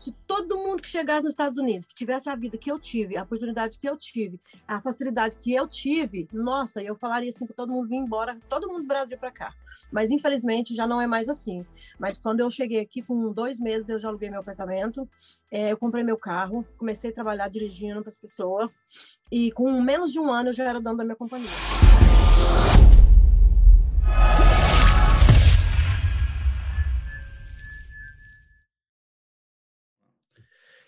Se todo mundo que chegasse nos Estados Unidos tivesse a vida que eu tive, a oportunidade que eu tive, a facilidade que eu tive, nossa, eu falaria assim para todo mundo vir embora, todo mundo do Brasil para cá. Mas infelizmente já não é mais assim. Mas quando eu cheguei aqui com dois meses, eu já aluguei meu apartamento, é, eu comprei meu carro, comecei a trabalhar dirigindo para as pessoas e com menos de um ano eu já era dono da minha companhia.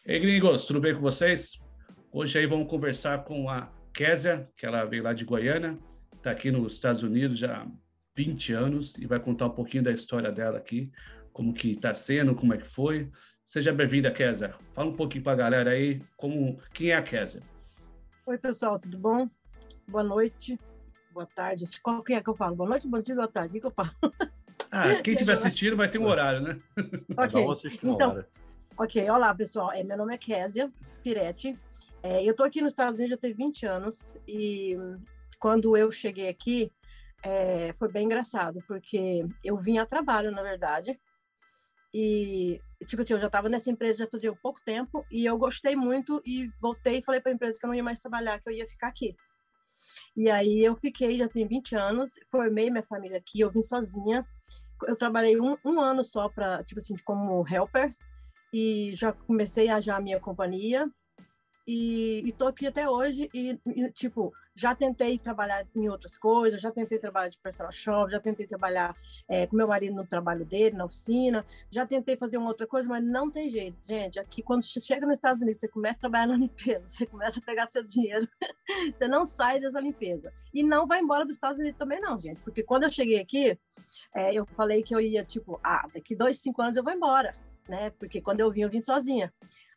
Ei, gringos, tudo bem com vocês? Hoje aí vamos conversar com a Késia, que ela veio lá de Goiânia, está aqui nos Estados Unidos já há 20 anos e vai contar um pouquinho da história dela aqui, como que está sendo, como é que foi. Seja bem-vinda, Késia. Fala um pouquinho para a galera aí, como, quem é a Késia? Oi, pessoal, tudo bom? Boa noite, boa tarde. Qual que é que eu falo? Boa noite, bom dia, boa tarde. O que, que eu falo? Ah, quem estiver assistindo vai ter um horário, né? Ok, então, Ok, olá pessoal, é, meu nome é Késia Piretti, é, eu estou aqui nos Estados Unidos já tem 20 anos e quando eu cheguei aqui é, foi bem engraçado, porque eu vim a trabalho, na verdade, e tipo assim, eu já estava nessa empresa já fazia pouco tempo e eu gostei muito e voltei e falei para a empresa que eu não ia mais trabalhar, que eu ia ficar aqui. E aí eu fiquei, já tem 20 anos, formei minha família aqui, eu vim sozinha, eu trabalhei um, um ano só para, tipo assim, como helper, e já comecei a já a minha companhia. E estou aqui até hoje e, e, tipo já tentei trabalhar em outras coisas já tentei trabalhar de personal shop já tentei trabalhar é, com meu marido no trabalho dele na oficina já tentei fazer uma outra coisa mas não tem jeito gente. Aqui quando você chega nos Estados Unidos você começa a trabalhar na limpeza você começa a pegar seu dinheiro você não sai dessa limpeza. E não vai embora dos Estados Unidos também não gente porque quando eu cheguei aqui é, eu falei que eu ia tipo ah daqui dois cinco anos eu vou embora né? Porque quando eu vim, eu vim sozinha.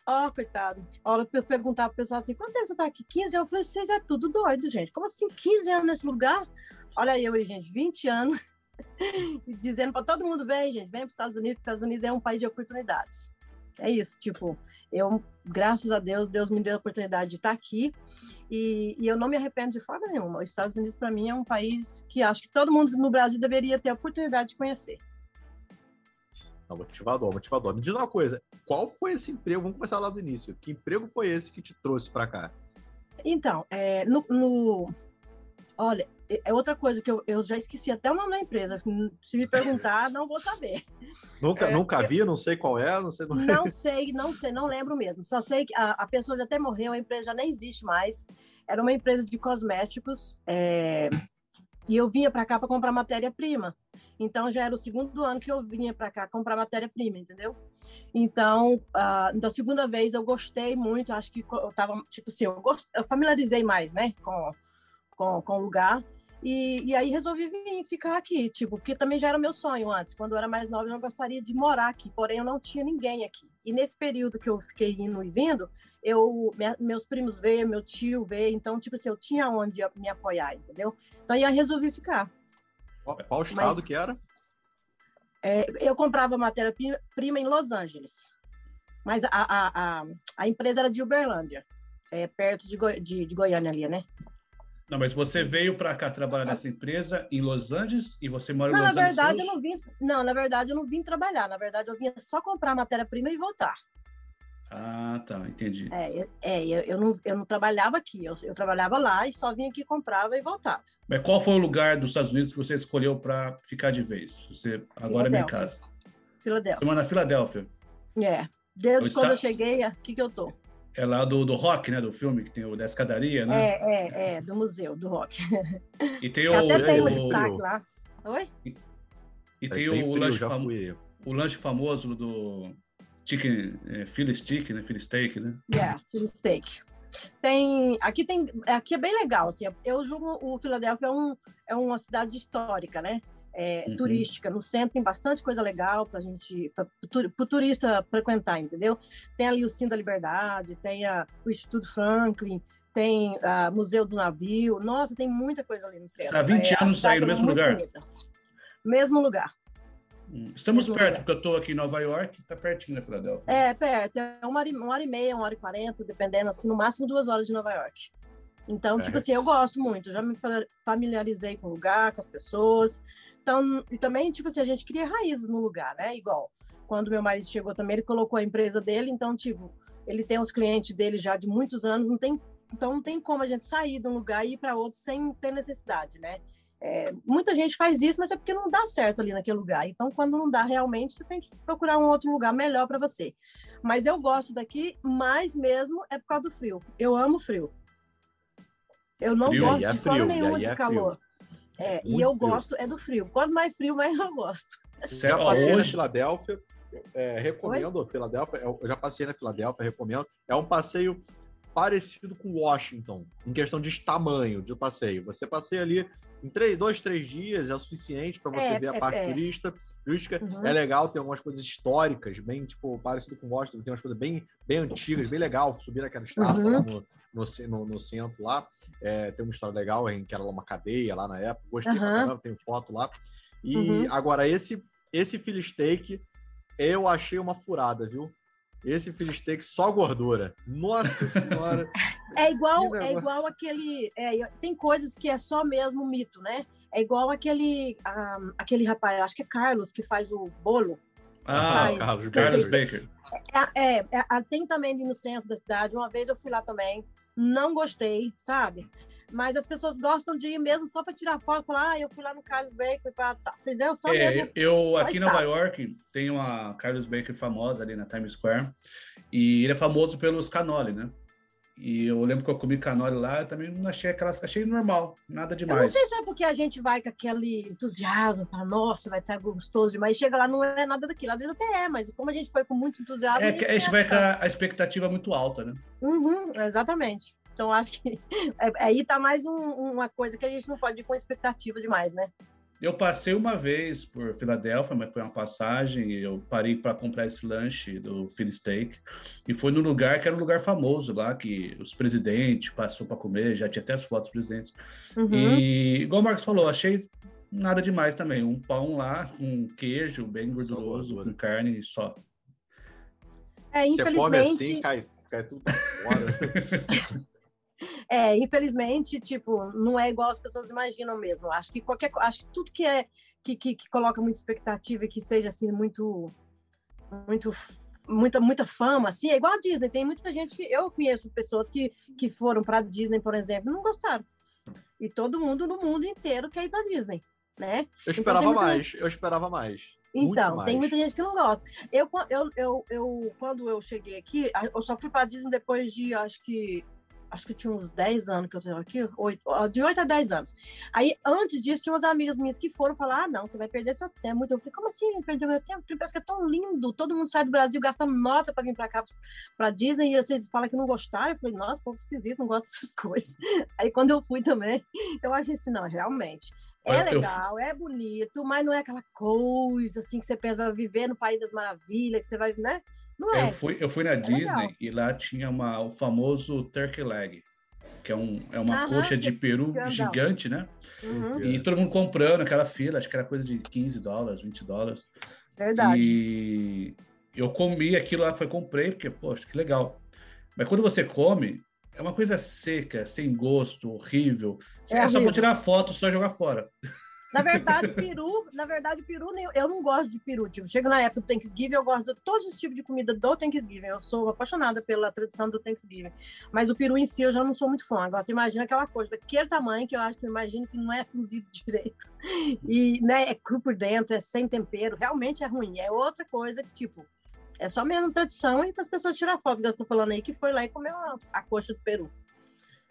Ó, oh, coitado. Ó, eu perguntava pro pessoal assim, quanto tempo você tá aqui? 15 anos. Eu falei, vocês é tudo doido, gente. Como assim 15 anos nesse lugar? Olha eu aí, gente, 20 anos. dizendo para todo mundo, vem, gente, vem para os Estados Unidos, Estados Unidos é um país de oportunidades. É isso, tipo, eu, graças a Deus, Deus me deu a oportunidade de estar aqui e, e eu não me arrependo de forma nenhuma. Os Estados Unidos, para mim, é um país que acho que todo mundo no Brasil deveria ter a oportunidade de conhecer. Não, motivador, motivador. Me diz uma coisa, qual foi esse emprego? Vamos começar lá do início. Que emprego foi esse que te trouxe para cá? Então, é, no, no, olha, é, é outra coisa que eu, eu já esqueci até o nome da empresa. Se me perguntar, não vou saber. Nunca, é, nunca vi, não sei qual é, não sei. Não, não sei, não sei, não lembro mesmo. Só sei que a, a pessoa já até morreu, a empresa já nem existe mais. Era uma empresa de cosméticos. É, e eu vinha para cá para comprar matéria-prima. Então já era o segundo ano que eu vinha para cá comprar matéria-prima, entendeu? Então, uh, da segunda vez eu gostei muito, acho que eu tava, tipo assim, eu, gost... eu familiarizei mais, né, com, com, com o lugar. E, e aí resolvi vir ficar aqui, tipo, porque também já era meu sonho antes. Quando eu era mais nova, eu gostaria de morar aqui, porém eu não tinha ninguém aqui. E nesse período que eu fiquei indo e vindo, eu, minha, meus primos veio, meu tio veio, então, tipo assim, eu tinha onde me apoiar, entendeu? Então, eu resolvi ficar. Qual, qual estado Mas, que era? É, eu comprava matéria-prima em Los Angeles. Mas a, a, a, a, empresa era de Uberlândia, é, perto de, de, de Goiânia ali, né? Não, mas você veio para cá trabalhar nessa empresa em Los Angeles e você mora em não, Los Angeles? Na verdade, eu não vim. Não, na verdade, eu não vim trabalhar. Na verdade, eu vim só comprar matéria-prima e voltar. Ah, tá, entendi. É, é eu, eu, não, eu não trabalhava aqui, eu, eu trabalhava lá e só vinha aqui, comprava e voltava. Mas qual foi o lugar dos Estados Unidos que você escolheu para ficar de vez? Você agora é minha casa. Filadélfia. Mora na Filadélfia. É. Desde quando eu cheguei, aqui que eu tô. É lá do, do rock, né? Do filme, que tem o da escadaria, né? É, é, é, do museu, do rock. E tem o. Até tem um destaque lá. Oi? E, e tem o, o, lanche famo... o lanche famoso do chicken, é, Philly stick, né? Philly steak, né? Yeah, Philly steak. Tem, aqui tem, aqui é bem legal, assim, eu julgo o Filadélfia é, um, é uma cidade histórica, né? É, uhum. turística. No centro tem bastante coisa legal para a gente, para o turista frequentar, entendeu? Tem ali o Sim da Liberdade, tem a, o Instituto Franklin, tem o Museu do Navio. Nossa, tem muita coisa ali no centro. Há 20 é, anos aí no mesmo lugar? Bonita. Mesmo lugar. Hum, estamos mesmo perto, lugar. porque eu estou aqui em Nova York, está pertinho da Filadélfia. É, perto. É uma hora, uma hora e meia, uma hora e quarenta, dependendo, assim, no máximo duas horas de Nova York. Então, é. tipo assim, eu gosto muito, já me familiarizei com o lugar, com as pessoas. Então, e também, tipo assim, a gente cria raízes no lugar, né? Igual, quando meu marido chegou também, ele colocou a empresa dele, então, tipo, ele tem os clientes dele já de muitos anos, não tem, então não tem como a gente sair de um lugar e ir para outro sem ter necessidade, né? É, muita gente faz isso, mas é porque não dá certo ali naquele lugar. Então, quando não dá realmente, você tem que procurar um outro lugar melhor para você. Mas eu gosto daqui, mais mesmo é por causa do frio. Eu amo frio. Eu não Frio, gosto é de forma frio, e nenhuma de é calor. É, e Muito eu frio. gosto é do frio. Quanto mais frio, mais eu gosto. Já Ó, passei na hoje, Filadélfia, é, recomendo Filadélfia, eu eu já passei na Filadélfia, recomendo. É um passeio parecido com Washington, em questão de tamanho de passeio. Você passeia ali em três, dois, três dias, é o suficiente para você É, ver a é, parte é. turista, turística. Uhum. É legal, tem algumas coisas históricas, bem, tipo, parecido com Washington, tem umas coisas bem, bem antigas, bem legal, subir naquela estátua Uhum. no, no, no- no centro lá. É, tem uma história legal em que era uma cadeia lá na época. Gostei pra Aham. caramba, tem foto lá. E Uhum. agora, esse, esse Philly Steak, eu achei uma furada, viu? Esse Philly Steak só gordura. Nossa senhora. É igual, é igual aquele. é, tem coisas que é só mesmo mito, né? É igual aquele, ah, aquele rapaz, acho que é Carlos, que faz o bolo. ah, Faz. Carlos Carlos Baker. É, é, é, tem também ali no centro da cidade. Uma vez eu fui lá também, não gostei, sabe? Mas as pessoas gostam de ir mesmo só para tirar foto, falar, ah, eu fui lá no Carlos Baker, pra... tá, entendeu? Só É, mesmo. eu aqui em Nova. York tem uma Carlos Baker famosa ali na Times Square e ele é famoso pelos canoli, né? E eu lembro que eu comi canoli lá, eu também não achei aquelas, achei normal, nada Eu não demais. sei se é porque a gente vai com aquele entusiasmo, fala, nossa, vai estar gostoso demais. Chega lá, não é nada daquilo. Às vezes até é, mas como a gente foi com muito entusiasmo. É que a gente é, vai com a, a expectativa muito alta, né? Uhum, exatamente. Então, acho que é- aí tá mais um- uma coisa que a gente não pode ir com expectativa demais, né? Eu passei uma vez por Filadélfia, mas foi uma passagem. Eu parei para comprar esse lanche do Philly Steak e foi num lugar que era um lugar famoso lá, que os presidentes passou para comer, já tinha até as fotos dos presidentes. Uhum. E igual o Marcos falou, achei nada demais também. Um pão lá com queijo bem gorduroso, com carne e só. É, Você come infelizmente, assim, cai, cai tudo fora. é, infelizmente, tipo, não é igual as pessoas imaginam mesmo. Acho que qualquer, acho que tudo que é que, que, que coloca muita expectativa e que seja assim muito, muito, muita, muita fama, assim, é igual a Disney. Tem muita gente que eu conheço pessoas que, que foram para Disney, por exemplo, e não gostaram. E todo mundo no mundo inteiro quer ir para Disney, né? Eu esperava muita mais, eu esperava mais. Então, tem muita gente que não gosta. Eu, eu, eu, eu, quando eu cheguei aqui, eu só fui para Disney depois de, acho que, acho que tinha uns 10 anos que eu tô aqui, oito- ó, de 8 a 10 anos. Aí, antes disso, tinha umas amigas minhas que foram falar, ah, não, você vai perder seu tempo. Eu falei, como assim, perder meu tempo? Parece que é tão lindo, todo mundo sai do Brasil gastando nota para vir para cá, para Disney, e vocês falam que não gostaram. Eu falei, nossa, povo esquisito, não gosto dessas coisas. Aí, quando eu fui também, eu achei assim, não, realmente, é legal, é bonito, mas não é aquela coisa assim que você pensa, vai viver no País das Maravilhas, que você vai, né? É. Eu fui, eu fui na Disney legal. e lá tinha uma, o famoso turkey leg, que é, um, é uma Aham, coxa de que- peru grandão. gigante, né? Uhum, E todo mundo comprando aquela fila, acho que era coisa de 15 dólares, 20 dólares. verdade. E eu comi aquilo lá, foi comprei, porque, poxa, que legal. Mas quando você come, é uma coisa seca, sem gosto, horrível. É É, só horrível. para tirar foto, só jogar fora. Na verdade, peru, na verdade, peru, eu não gosto de peru. Tipo, chega na época do Thanksgiving, eu gosto de todos os tipos de comida do Thanksgiving. Eu sou apaixonada pela tradição do Thanksgiving. Mas o peru em si eu já não sou muito fã. Agora, você imagina aquela coisa daquele tamanho que eu acho que eu imagino que não é cozido direito. E, né, é cru por dentro, é sem tempero. Realmente é ruim. É outra coisa que, tipo, é só mesmo tradição e para as pessoas tirar foto, eu estou falando aí, que foi lá e comeu a, a coxa do peru.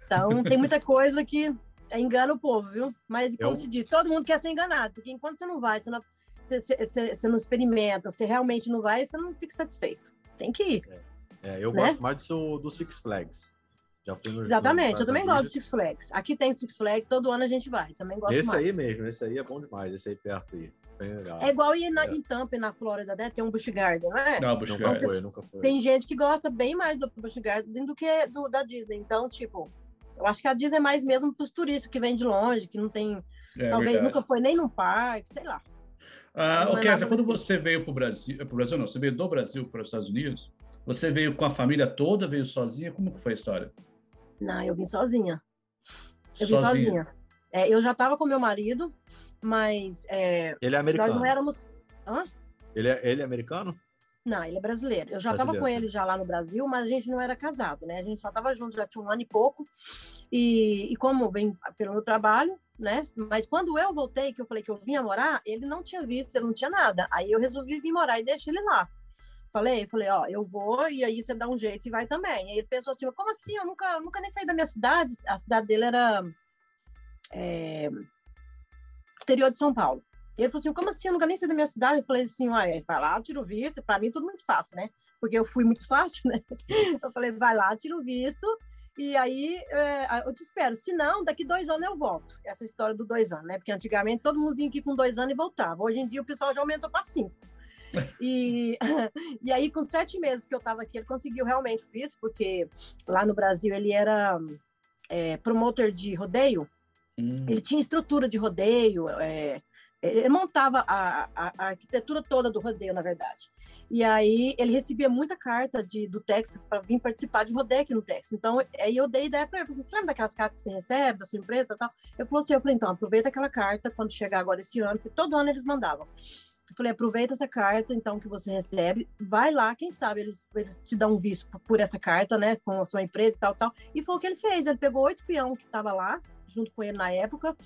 Então, tem muita coisa que engana o povo, viu? Mas, como Eu- se diz, todo mundo quer ser enganado, porque enquanto você não vai, você não, você, você- você- você não experimenta, você realmente não vai, você não fica satisfeito. Tem que ir. É, eu Né? gosto mais do, do Six Flags. Já fui no Exatamente, eu no- também na gosto de Disney. Six Flags. Aqui tem Six Flags, todo ano a gente vai, também gosto Esse mais. aí mesmo, esse aí é bom demais, esse aí perto aí. Bem legal. É igual ir na, É. em Tampa, na Flórida, né? Tem um Busch Garden, não é? Não, Busch nunca Gardens. foi, nunca foi. Tem gente que gosta bem mais do Busch Garden do que do, da Disney. Então, tipo, eu acho que a Disney é mais mesmo para os turistas que vêm de longe, que não tem, É talvez verdade. nunca foi nem num parque, sei lá. Ah, ô, é Kézia, nada quando você veio para o Brasil, para o Brasil não, você veio do Brasil para os Estados Unidos, você veio com a família toda, veio sozinha? Como que foi a história? Não, eu vim sozinha. Eu vim sozinha. É, eu já estava com meu marido, mas é, Ele é nós americano. não éramos. Ele, é, ele é americano? Não, ele é brasileiro. Eu já estava com ele já lá no Brasil, mas a gente não era casado, né? A gente só estava junto, já tinha um ano e pouco. E, e como vem pelo meu trabalho, né? Mas quando eu voltei, que eu falei que eu vinha morar, ele não tinha visto, ele não tinha nada. Aí eu resolvi vir morar e deixei ele lá. Falei, falei, ó, eu vou e aí você dá um jeito e vai também. Aí ele pensou assim, como assim? Eu nunca, nunca nem saí da minha cidade. A cidade dele era é, interior de São Paulo. Ele falou assim, como assim? Eu nunca nem saí da minha cidade. Eu falei assim, vai lá, tira o visto. Para mim, tudo muito fácil, né? Porque eu fui muito fácil, né? Eu falei, vai lá, tira o visto e aí é, eu te espero. Se não, daqui dois anos eu volto. Essa história do dois anos, né? Porque antigamente todo mundo vinha aqui com dois anos e voltava. Hoje em dia o pessoal já aumentou para cinco. E, e aí, com sete meses que eu estava aqui, ele conseguiu realmente isso, porque lá no Brasil ele era é, promotor de rodeio. Hum. Ele tinha estrutura de rodeio, é, ele montava a, a, a, arquitetura toda do rodeio, na verdade. E aí ele recebia muita carta de, do Texas para vir participar de rodeio aqui no Texas. Então, aí eu dei ideia para ele, você lembra daquelas cartas que você recebe da sua empresa e tal? Eu falei assim, eu falei, então, aproveita aquela carta quando chegar agora esse ano, porque todo ano eles mandavam. Eu falei, aproveita essa carta, então, que você recebe, vai lá, quem sabe eles, eles te dão um visto por essa carta, né, com a sua empresa e tal, tal. E foi o que ele fez, ele pegou oito peão que estava lá, junto com ele na época,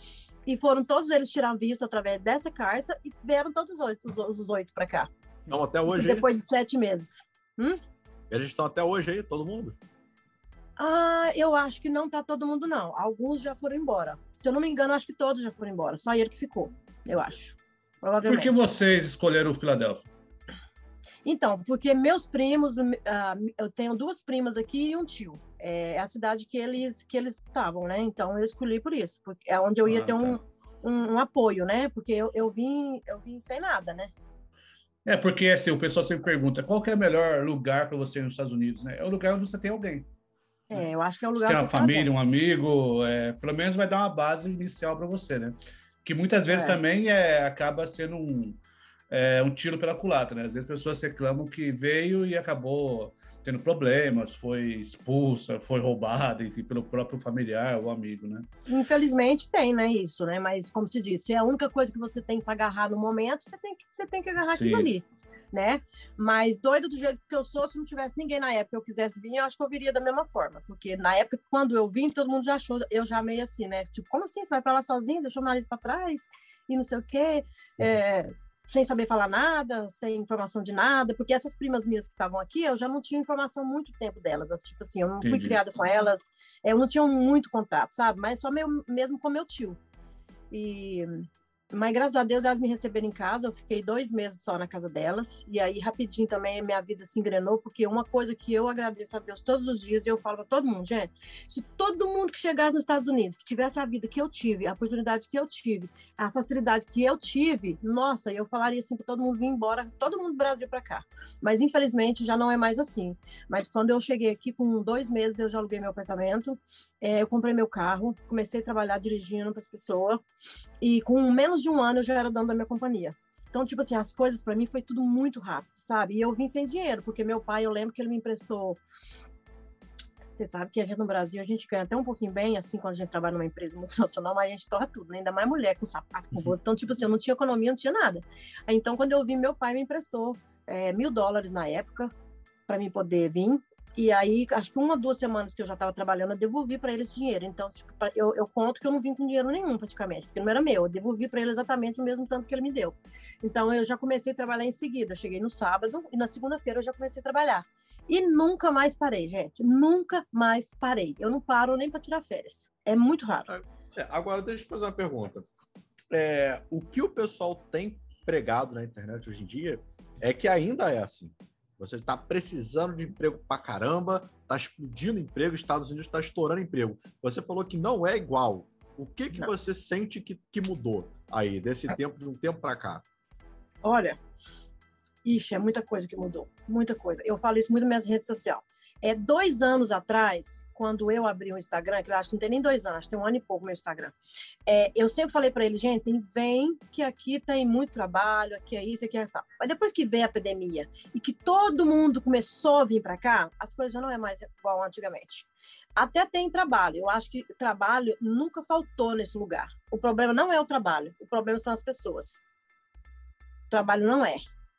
e foram todos eles tirar visto através dessa carta e vieram todos os oito, os, os oito para cá. Não, até hoje. Depois de sete meses. Hum? Eles estão até hoje aí, todo mundo? Ah, eu acho que não tá todo mundo, não. Alguns já foram embora. Se eu não me engano, acho que todos já foram embora. Só ele que ficou, eu acho. Provavelmente. Por que vocês escolheram o Filadélfia? Então, porque meus primos, uh, eu tenho duas primas aqui e um tio. É a cidade que eles que eles estavam, né? Então eu escolhi por isso, porque é onde eu ia ah, ter um, tá. um, um, apoio, né? Porque eu, eu vim eu vim sem nada, né? É porque assim o pessoal sempre pergunta qual é o melhor lugar para você nos Estados Unidos, né? É o lugar onde você tem alguém. É, eu acho que é o lugar. Você tem uma família, um amigo, é, pelo menos vai dar uma base inicial para você, né? Que muitas vezes é. também é, acaba sendo um é, um tiro pela culatra, né? Às vezes as pessoas reclamam que veio e acabou tendo problemas, foi expulsa, foi roubada, enfim, pelo próprio familiar ou amigo, né? Infelizmente tem, né, isso, né? Mas como se disse, é a única coisa que você tem para agarrar no momento, você tem que, você tem que agarrar Sim. aquilo ali, né? Mas doido do jeito que eu sou, se não tivesse ninguém na época que eu quisesse vir, eu acho que eu viria da mesma forma, porque na época quando eu vim, todo mundo já achou, eu já meio assim, né? Tipo, como assim? Você vai para lá sozinho, deixou o marido para trás? E não sei o quê. É, sem saber falar nada, sem informação de nada, porque essas primas minhas que estavam aqui, eu já não tinha informação muito tempo delas, assim, tipo assim, eu não Entendi. fui criada com elas, eu não tinha muito contato, sabe? Mas só meu, mesmo com meu tio. E mas graças a Deus elas me receberam em casa, eu fiquei dois meses só na casa delas, e aí rapidinho também minha vida se engrenou, porque uma coisa que eu agradeço a Deus todos os dias, e eu falo para todo mundo, gente, se todo mundo que chegasse nos Estados Unidos tivesse a vida que eu tive, a oportunidade que eu tive, a facilidade que eu tive, nossa, eu falaria assim para todo mundo vir embora, todo mundo do Brasil para cá. Mas infelizmente já não é mais assim. Mas quando eu cheguei aqui, com dois meses eu já aluguei meu apartamento, é, eu comprei meu carro, comecei a trabalhar dirigindo para as pessoas, e com menos menos de um ano eu já era dono da minha companhia. Então, tipo assim, as coisas para mim foi tudo muito rápido, sabe? E eu vim sem dinheiro, porque meu pai, eu lembro que ele me emprestou. Você sabe que a gente no Brasil, a gente ganha até um pouquinho bem, assim, quando a gente trabalha numa empresa multinacional, mas a gente torra tudo, né? Ainda mais mulher com sapato, com roupa. Então, tipo assim, eu não tinha economia, não tinha nada. Então, quando eu vim, meu pai me emprestou é, mil dólares na época para mim poder vir. E aí, acho que uma, duas semanas que eu já estava trabalhando, eu devolvi para eles dinheiro. Então, tipo, eu, eu conto que eu não vim com dinheiro nenhum, praticamente, porque não era meu. Eu devolvi para ele exatamente o mesmo tanto que ele me deu. Então, eu já comecei a trabalhar em seguida. Eu cheguei no sábado e na segunda-feira eu já comecei a trabalhar. E nunca mais parei, gente. Nunca mais parei. Eu não paro nem para tirar férias. É muito raro. É, agora, deixa eu fazer uma pergunta. É, o que o pessoal tem pregado na internet hoje em dia é que ainda é assim. Você está precisando de emprego pra caramba, está explodindo emprego, Estados Unidos está estourando emprego. Você falou que não é igual. O que, que você sente que, que mudou aí, desse tempo, de um tempo para cá? Olha, ixi, é muita coisa que mudou. Muita coisa. Eu falo isso muito nas minhas redes sociais. É dois anos atrás, quando eu abri o Instagram, que eu acho que não tem nem dois anos, tem um ano e pouco meu Instagram. É, eu sempre falei para ele, gente, vem que aqui tem muito trabalho, aqui é isso, aqui é isso. Mas depois que veio a pandemia e que todo mundo começou a vir para cá, as coisas já não é mais igual antigamente. Até tem trabalho. Eu acho que trabalho nunca faltou nesse lugar. O problema não é o trabalho, o problema são as pessoas. O trabalho não é.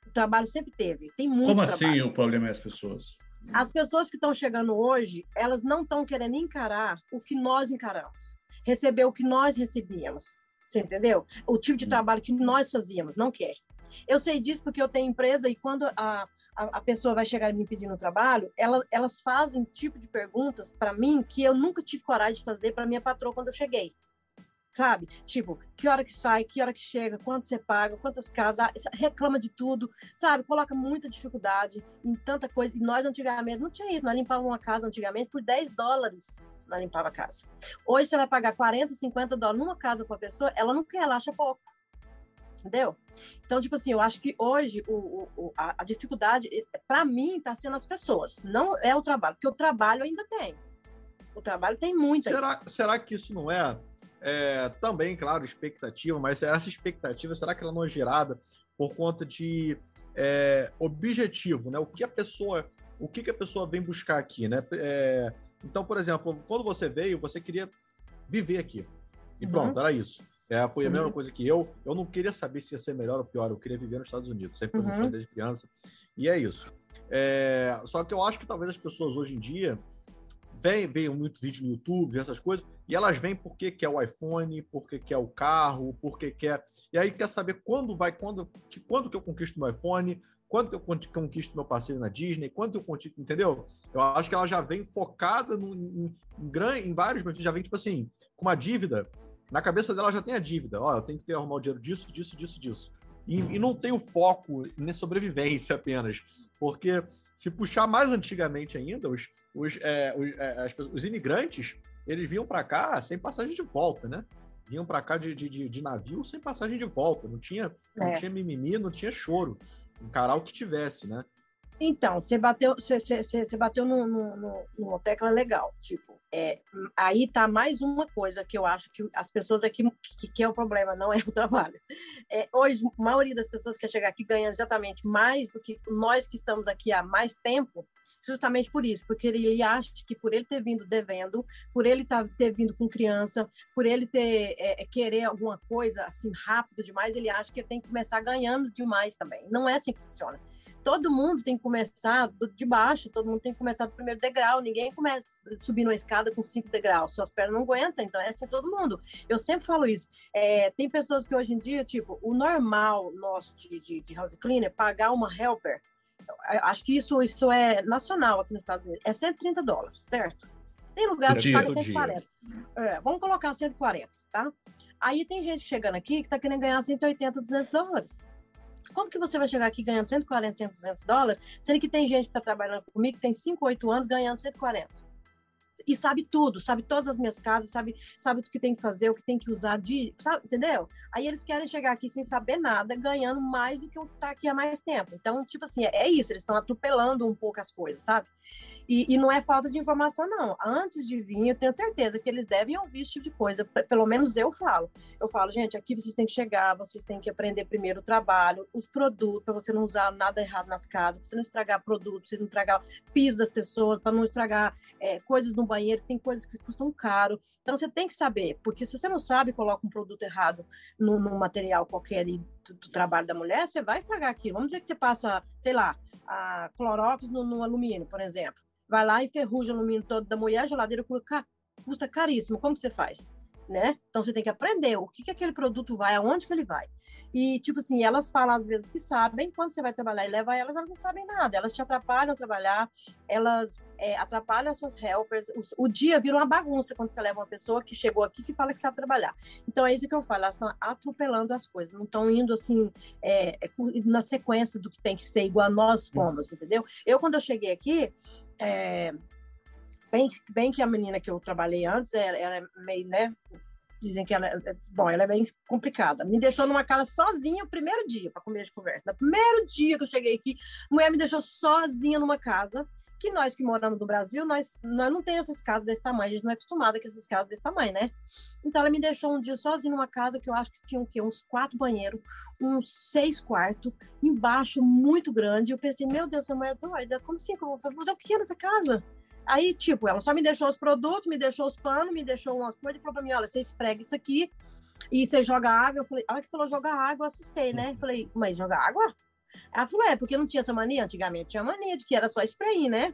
O trabalho sempre teve. Tem muito Como assim trabalho. o problema é as pessoas? As pessoas que estão chegando hoje, elas não estão querendo encarar o que nós encaramos, receber o que nós recebíamos. Você entendeu? O tipo de trabalho que nós fazíamos, não quer. Eu sei disso porque eu tenho empresa e quando a, a, a pessoa vai chegar me pedindo trabalho, ela, elas fazem tipo de perguntas para mim que eu nunca tive coragem de fazer para minha patroa quando eu cheguei sabe? Tipo, que hora que sai, que hora que chega, quanto você paga, quantas casas, ah, reclama de tudo, sabe? Coloca muita dificuldade em tanta coisa. E nós antigamente não tinha isso, nós limpávamos uma casa antigamente por 10 dólares, nós limpava a casa. Hoje você vai pagar 40, 50 dólares numa casa para a pessoa, ela não quer, ela acha pouco. Entendeu? Então, tipo assim, eu acho que hoje o, o a, a dificuldade, para mim, está sendo as pessoas, não é o trabalho, porque o trabalho ainda tem. O trabalho tem muita. Será, será que isso não é é, também, claro, expectativa, mas essa expectativa, será que ela não é gerada por conta de é, objetivo, né? O que a pessoa, o que, que a pessoa vem buscar aqui, né? É, então, por exemplo, quando você veio, você queria viver aqui. E uhum. pronto, era isso. É, foi a mesma uhum. coisa que eu. Eu não queria saber se ia ser melhor ou pior. Eu queria viver nos Estados Unidos. Sempre fui uhum. desde criança. E é isso. É, só que eu acho que talvez as pessoas hoje em dia vem, vem muito vídeo no YouTube, essas coisas, e elas vêm porque quer o iPhone, porque quer o carro, porque quer. E aí quer saber quando vai, quando que, quando que eu conquisto meu iPhone, quando que eu conquisto meu passeio na Disney, quando eu conquisto, entendeu? Eu acho que ela já vem focada no, em, em, em vários momentos, já vem, tipo assim, com uma dívida. Na cabeça dela já tem a dívida. Ó, eu tenho que ter arrumar o dinheiro disso, disso, disso, disso. E, e não tem o foco na sobrevivência apenas. Porque se puxar mais antigamente ainda, os, os, é, os, é, as, os imigrantes, eles vinham para cá sem passagem de volta, né? Vinham para cá de, de, de, navio sem passagem de volta. Não tinha, não é. tinha mimimi, não tinha choro. Encarar o que tivesse, né? Então, você bateu, você, você, você bateu no, no, no, numa tecla legal. Tipo, é, aí tá mais uma coisa que eu acho que as pessoas aqui que, que é o problema, não é o trabalho. É, hoje, a maioria das pessoas que quer chegar aqui ganhando exatamente mais do que nós que estamos aqui há mais tempo, justamente por isso, porque ele acha que por ele ter vindo devendo, por ele tá, ter vindo com criança, por ele ter é, é querer alguma coisa assim rápido demais, ele acha que ele tem que começar ganhando demais também. Não é assim que funciona todo mundo tem que começar de baixo, todo mundo tem que começar do primeiro degrau, ninguém começa subindo uma escada com cinco degraus, suas pernas não aguentam, então essa é todo mundo. Eu sempre falo isso. É, tem pessoas que hoje em dia, tipo, o normal nosso de, de, de house cleaner, pagar uma helper, acho que isso, isso é nacional aqui nos Estados Unidos, é 130 dólares, certo? Tem lugares que paga 140. É, vamos colocar 140, tá? Aí tem gente chegando aqui que tá querendo ganhar 180, 200 dólares. Como que você vai chegar aqui ganhando 140, 100, 200 dólares, sendo que tem gente que está trabalhando comigo que tem 5, 8 anos ganhando 140? E sabe tudo, sabe todas as minhas casas, sabe, sabe o que tem que fazer, o que tem que usar, de, sabe, entendeu? Aí eles querem chegar aqui sem saber nada, ganhando mais do que o que está aqui há mais tempo. Então, tipo assim, é, é isso, eles estão atropelando um pouco as coisas, sabe? E, e, não é falta de informação, não. Antes de vir, eu tenho certeza que eles devem ouvir esse tipo de coisa. Pelo menos eu falo. Eu falo, gente, aqui vocês têm que chegar, vocês têm que aprender primeiro o trabalho, os produtos, para você não usar nada errado nas casas, para você não estragar produtos, para você não estragar piso das pessoas, para não estragar é, coisas no banheiro, tem coisas que custam caro. Então você tem que saber, porque se você não sabe, coloca um produto errado no, no material qualquer do, do, trabalho da mulher, você vai estragar aquilo. Vamos dizer que você passa, sei lá, a clorox no, no alumínio, por exemplo vai lá e ferruja o alumínio todo da mulher, a geladeira custa caríssimo. Como você faz? Né? Então você tem que aprender o que, que aquele produto vai, aonde que ele vai. E, tipo assim, elas falam às vezes que sabem, quando você vai trabalhar e leva elas, elas não sabem nada. Elas te atrapalham a trabalhar, elas é, atrapalham as suas helpers. O, o, dia vira uma bagunça quando você leva uma pessoa que chegou aqui que fala que sabe trabalhar. Então é isso que eu falo, elas estão atropelando as coisas, não estão indo assim é, é na sequência do que tem que ser, igual a nós fomos, entendeu? Eu, quando eu cheguei aqui, é, bem, bem que a menina que eu trabalhei antes, ela, ela é meio, né? Dizem que ela é, é, bom, ela é bem complicada. Me deixou numa casa sozinha o primeiro dia para comer de conversa. No primeiro dia que eu cheguei aqui, a mulher me deixou sozinha numa casa que nós que moramos no Brasil, nós, nós não temos essas casas desse tamanho, a gente não é acostumado com essas casas desse tamanho, né? Então ela me deixou um dia sozinha numa casa que eu acho que tinha o quê? Uns quatro banheiros, uns seis quartos, embaixo muito grande. Eu pensei, meu Deus, essa mulher é doida, como assim? Eu vou fazer o que nessa casa? Aí, tipo, ela só me deixou os produtos, me deixou os panos, me deixou umas coisas e falou pra mim, olha, você esfrega isso aqui e você joga água. Eu falei, a hora que falou jogar água, eu assustei, né? Eu falei, mas jogar água? Ela falou, é, porque não tinha essa mania, antigamente tinha mania de que era só spray, né?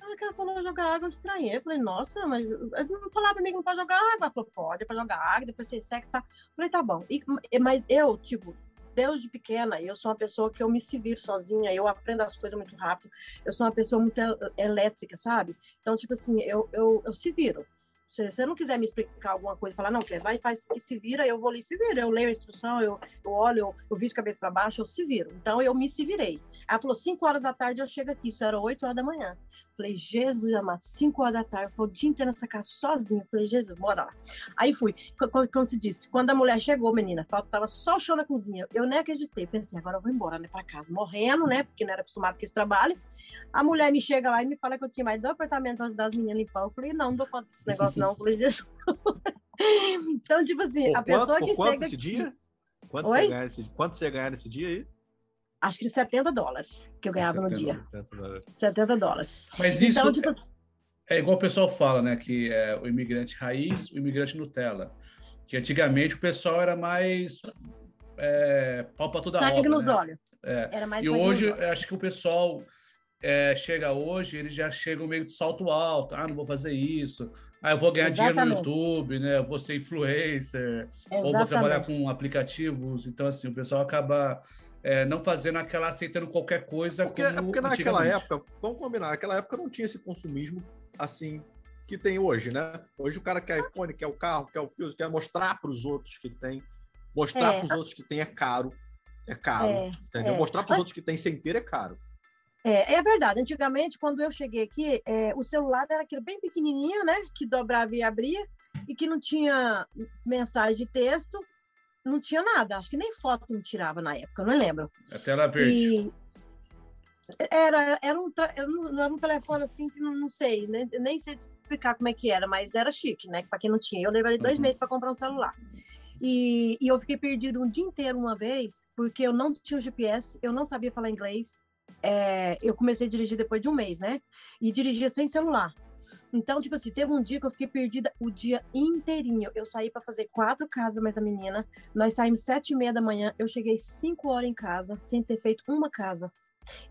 Aí ela falou, jogar água, eu estranhei. Eu falei, nossa, mas não falava pra mim que não pode jogar água. Ela falou, pode, é pra jogar água, depois você seca, tá? Eu falei, tá bom. E, mas eu, tipo, desde pequena, eu sou uma pessoa que eu me se vir sozinha, eu aprendo as coisas muito rápido, eu sou uma pessoa muito elétrica, sabe? Então, tipo assim, eu, eu, eu se viro. Se você não quiser me explicar alguma coisa, falar, não, Cleber, vai, faz e se vira, eu vou ali se vira. Eu leio a instrução, eu, eu olho, eu, eu vi de cabeça para baixo, eu se viro. Então, eu me se virei. Ela falou, 5 horas da tarde eu chego aqui, isso era 8 horas da manhã. Falei, Jesus amado, 5 horas da tarde, eu o dia inteiro nessa casa sozinha. Falei, Jesus, bora lá. Aí fui. Como, como, se disse, quando a mulher chegou, menina, faltava só o chão na cozinha. Eu nem acreditei. Pensei, agora eu vou embora, né, para casa. Morrendo, né, porque não era acostumado com esse trabalho. A mulher me chega lá e me fala que eu tinha mais dois apartamentos das meninas limpar. Eu falei, não, não dou conta desse negócio, não. Eu falei, Jesus. então, tipo assim, por a pessoa quanto, que quanto chega. Esse dia? Quanto, você ganha esse, quanto você ganha nesse dia aí? Acho que 70 dólares que eu ganhava 70, no dia. 70 dólares. 70 dólares. Mas isso então, tipo... é, é, igual o pessoal fala, né? Que é o imigrante raiz, o imigrante Nutella. Que antigamente o pessoal era mais é, pau para toda Sangue obra. nos né? olhos. É. Era mais e hoje, acho que o pessoal é, chega hoje, eles já chegam meio de salto alto. Ah, não vou fazer isso. Ah, eu vou ganhar Exatamente. dinheiro no YouTube, né? Eu vou ser influencer. Exatamente. Ou vou trabalhar com aplicativos. Então, assim, o pessoal acaba é, não fazendo aquela, aceitando qualquer coisa. Porque, é porque naquela época, vamos combinar, naquela época não tinha esse consumismo assim que tem hoje, né? Hoje o cara quer iPhone, quer o carro, quer o fio, quer mostrar para os outros que tem. Mostrar é. para os outros que tem é caro. É caro. É, entendeu? É. Mostrar para os outros que tem sem ter é caro. É, é verdade. Antigamente, quando eu cheguei aqui, é, o celular era aquele bem pequenininho, né? Que dobrava e abria e que não tinha mensagem de texto não tinha nada. Acho que nem foto não tirava na época, não lembro. A tela verde. E era, era, um, era um telefone assim que não, não sei, nem, nem sei explicar como é que era, mas era chique, né? Para quem não tinha. Eu levei dois uhum. meses para comprar um celular. E, e, eu fiquei perdido um dia inteiro uma vez, porque eu não tinha o GPS, eu não sabia falar inglês. É, eu comecei a dirigir depois de um mês, né? E dirigia sem celular. Então, tipo assim, teve um dia que eu fiquei perdida o dia inteirinho. Eu saí para fazer quatro casas mais a menina. Nós saímos sete e meia da manhã. Eu cheguei cinco horas em casa, sem ter feito uma casa.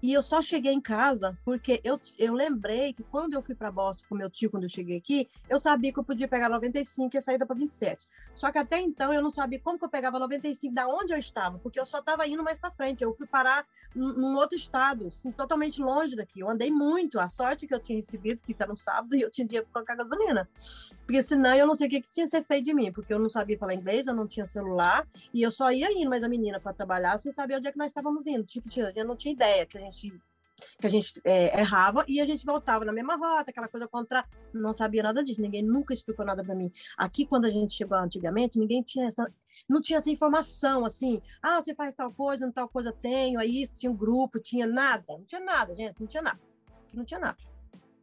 E eu só cheguei em casa porque eu, eu lembrei que quando eu fui para Boston com meu tio, quando eu cheguei aqui, eu sabia que eu podia pegar 95 e a saída para 27. Só que até então eu não sabia como que eu pegava 95, da onde eu estava, porque eu só estava indo mais para frente. Eu fui parar num outro estado, assim, totalmente longe daqui. Eu andei muito. A sorte que eu tinha recebido, que isso era um sábado, e eu tinha dinheiro para colocar gasolina. Porque senão eu não sei o que, que tinha ser feito de mim, porque eu não sabia falar inglês, eu não tinha celular, e eu só ia indo mais a menina para trabalhar sem saber onde é que nós estávamos indo. Tipo, eu não tinha ideia que a gente que a gente é, errava e a gente voltava na mesma rota, aquela coisa contra. Não sabia nada disso, ninguém nunca explicou nada para mim. Aqui, quando a gente chegou antigamente, ninguém tinha essa. Não tinha essa informação assim, ah, você faz tal coisa, tal coisa tenho, aí tinha um grupo, tinha nada, não tinha nada, gente, não tinha nada. Não tinha nada.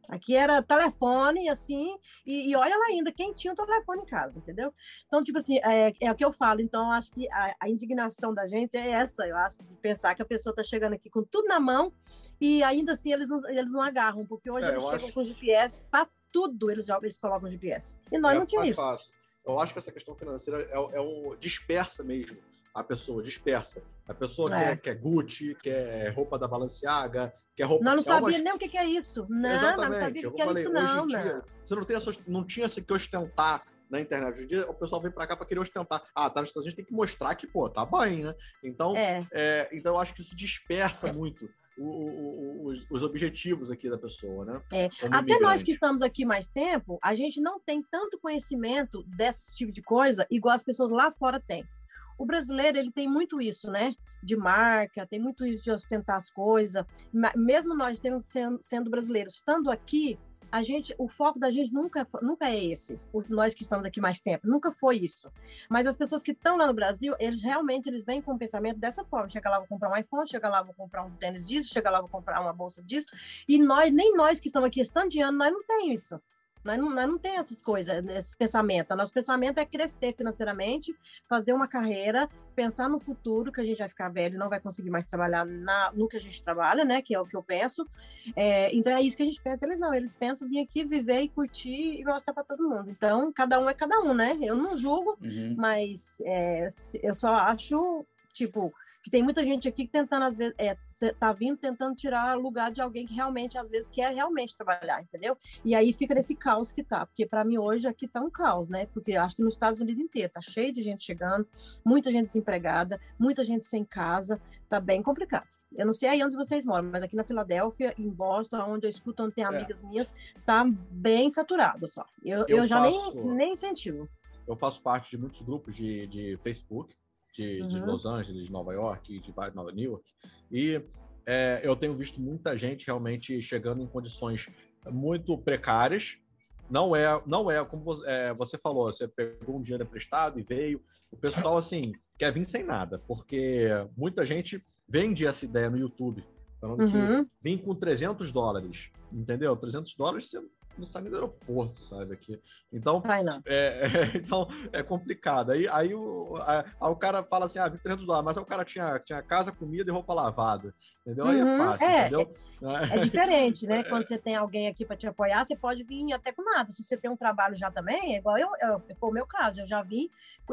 Aqui era telefone, assim, e, e, olha lá ainda, quem tinha o telefone em casa, entendeu? Então, tipo assim, é, é o que eu falo. Então, acho que a, a, indignação da gente é essa, eu acho, de pensar que a pessoa está chegando aqui com tudo na mão e ainda assim eles não, eles não agarram, porque hoje é, eles chegam acho... com GPS para tudo, eles, eles colocam GPS. E nós é não tínhamos isso. Fácil. Eu acho que essa questão financeira é, é um dispersa mesmo a pessoa, dispersa. A pessoa é. quer, quer Gucci, quer roupa da Balenciaga, quer roupa... Não, não sabia nem o que, é isso. Não, Exatamente. não sabia o que, é isso, não. Dia, você não, tem essa, não tinha que ostentar na internet. Hoje em dia, o pessoal vem para cá para querer ostentar. Ah, tá nos Estados Unidos, tem que mostrar que, pô, tá bem, né? Então, é. É, então eu acho que isso dispersa muito o, o, os, os, objetivos aqui da pessoa, né? É. Até imigrante. nós que estamos aqui mais tempo, a gente não tem tanto conhecimento desse tipo de coisa igual as pessoas lá fora têm. O brasileiro, ele tem muito isso, né? De marca, tem muito isso de ostentar as coisas. Mesmo nós temos sendo, sendo brasileiros, estando aqui, a gente, o foco da gente nunca, nunca é esse. Nós que estamos aqui mais tempo, nunca foi isso. Mas as pessoas que estão lá no Brasil, eles realmente eles vêm com o pensamento dessa forma. Chega lá, vou comprar um iPhone, chega lá, vou comprar um tênis disso, chega lá, vou comprar uma bolsa disso. E nós, nem nós que estamos aqui estando nós não tem isso. Nós não, nós não tem essas coisas, esse pensamento. Nosso pensamento é crescer financeiramente, fazer uma carreira, pensar no futuro, que a gente vai ficar velho e não vai conseguir mais trabalhar na, no que a gente trabalha, né? Que é o que eu penso. É, então é isso que a gente pensa. Eles não, eles pensam vir aqui, viver e curtir e mostrar para todo mundo. Então, cada um é cada um, né? Eu não julgo, uhum. mas é, eu só acho, tipo, que tem muita gente aqui tentando, às vezes, é, tá vindo tentando tirar lugar de alguém que realmente, às vezes, quer realmente trabalhar, entendeu? E aí fica nesse caos que tá, porque para mim hoje aqui tá um caos, né? Porque acho que nos Estados Unidos inteiro tá cheio de gente chegando, muita gente desempregada, muita gente sem casa, tá bem complicado. Eu não sei aí onde vocês moram, mas aqui na Filadélfia, em Boston, onde eu escuto, onde tem é. amigas é. minhas, tá bem saturado só. Eu, eu, eu já faço, nem, nem incentivo. Eu faço parte de muitos grupos de, de Facebook, de, uhum. de Los Angeles, de Nova York, de Nova York, e é, eu tenho visto muita gente realmente chegando em condições muito precárias. Não é, não é como você, é, você falou, você pegou um dinheiro emprestado e veio. O pessoal, assim, quer vir sem nada, porque muita gente vende essa ideia no YouTube, falando uhum. que vem com 300 dólares, entendeu? 300 dólares você não sai nem do aeroporto, sabe? Aqui. Então, Ai, é, é, então é complicado. Aí, aí, o, aí, o cara fala assim: ah, 300 dólares, mas o cara tinha, tinha casa, comida e roupa lavada. Entendeu? Aí é uhum, é fácil, é, entendeu? É, diferente, né? Quando você tem alguém aqui para te apoiar, você pode vir até com nada. Se você tem um trabalho já também, é igual eu, eu foi o meu caso. Eu já vim,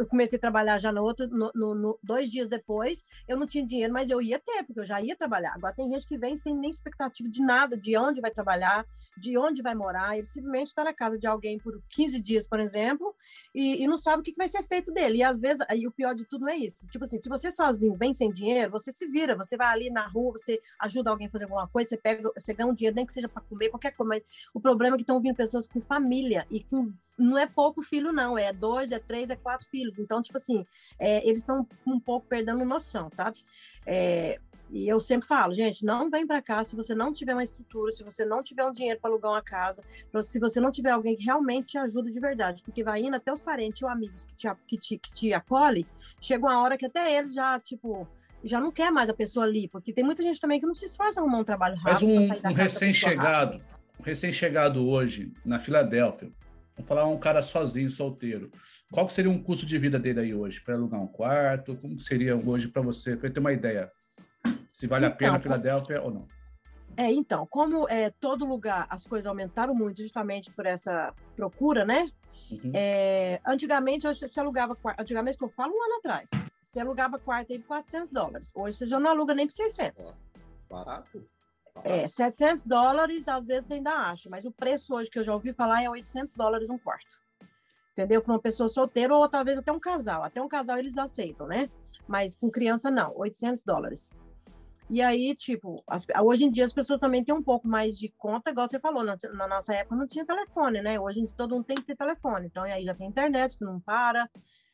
comecei a trabalhar já no outro, no, no, no, dois dias depois, eu não tinha dinheiro, mas eu ia ter, porque eu já ia trabalhar. Agora tem gente que vem sem nem expectativa de nada, de onde vai trabalhar, de onde vai morar, ele simplesmente está na casa de alguém por 15 dias, por exemplo, e, e não sabe o que vai ser feito dele. E às vezes, aí o pior de tudo é isso. Tipo assim, se você sozinho vem sem dinheiro, você se vira, você vai ali na rua, você ajuda alguém a fazer alguma coisa, você pega, você ganha um dinheiro, nem que seja para comer, qualquer coisa. Mas o problema é que estão vindo pessoas com família e com não é pouco filho, não, é dois, é três, é quatro filhos. Então, tipo assim, é, eles estão um pouco perdendo noção, sabe? É, e eu sempre falo, gente, não vem para cá se você não tiver uma estrutura, se você não tiver um dinheiro para alugar uma casa, se você não tiver alguém que realmente te ajuda de verdade, porque vai indo até os parentes ou amigos que te, que te, que te acolhe, chega uma hora que até eles já, tipo, já não quer mais a pessoa ali, porque tem muita gente também que não se esforça a arrumar um trabalho rápido. Mas um, um recém-chegado, um recém-chegado hoje na Filadélfia, vamos falar um cara sozinho, solteiro. Qual seria um custo de vida dele aí hoje para alugar um quarto? Como seria hoje para você, para ter uma ideia? Se vale então, a pena a Filadélfia ou não. É, então, como é, todo lugar as coisas aumentaram muito justamente por essa procura, né? Uhum. É, antigamente você alugava, antigamente que eu falo um ano atrás, você alugava quarto aí por 400 dólares. Hoje você já não aluga nem por 600. Barato. É, 700 dólares às vezes você ainda acha, mas o preço hoje que eu já ouvi falar é 800 dólares um quarto. Entendeu? Para uma pessoa solteira ou talvez até um casal. Até um casal eles aceitam, né? Mas com criança não, 800 dólares. E aí, tipo, as, hoje em dia as pessoas também têm um pouco mais de conta, igual você falou, na, na nossa época não tinha telefone, né? Hoje em dia todo mundo tem que ter telefone. Então, aí já tem internet que não para,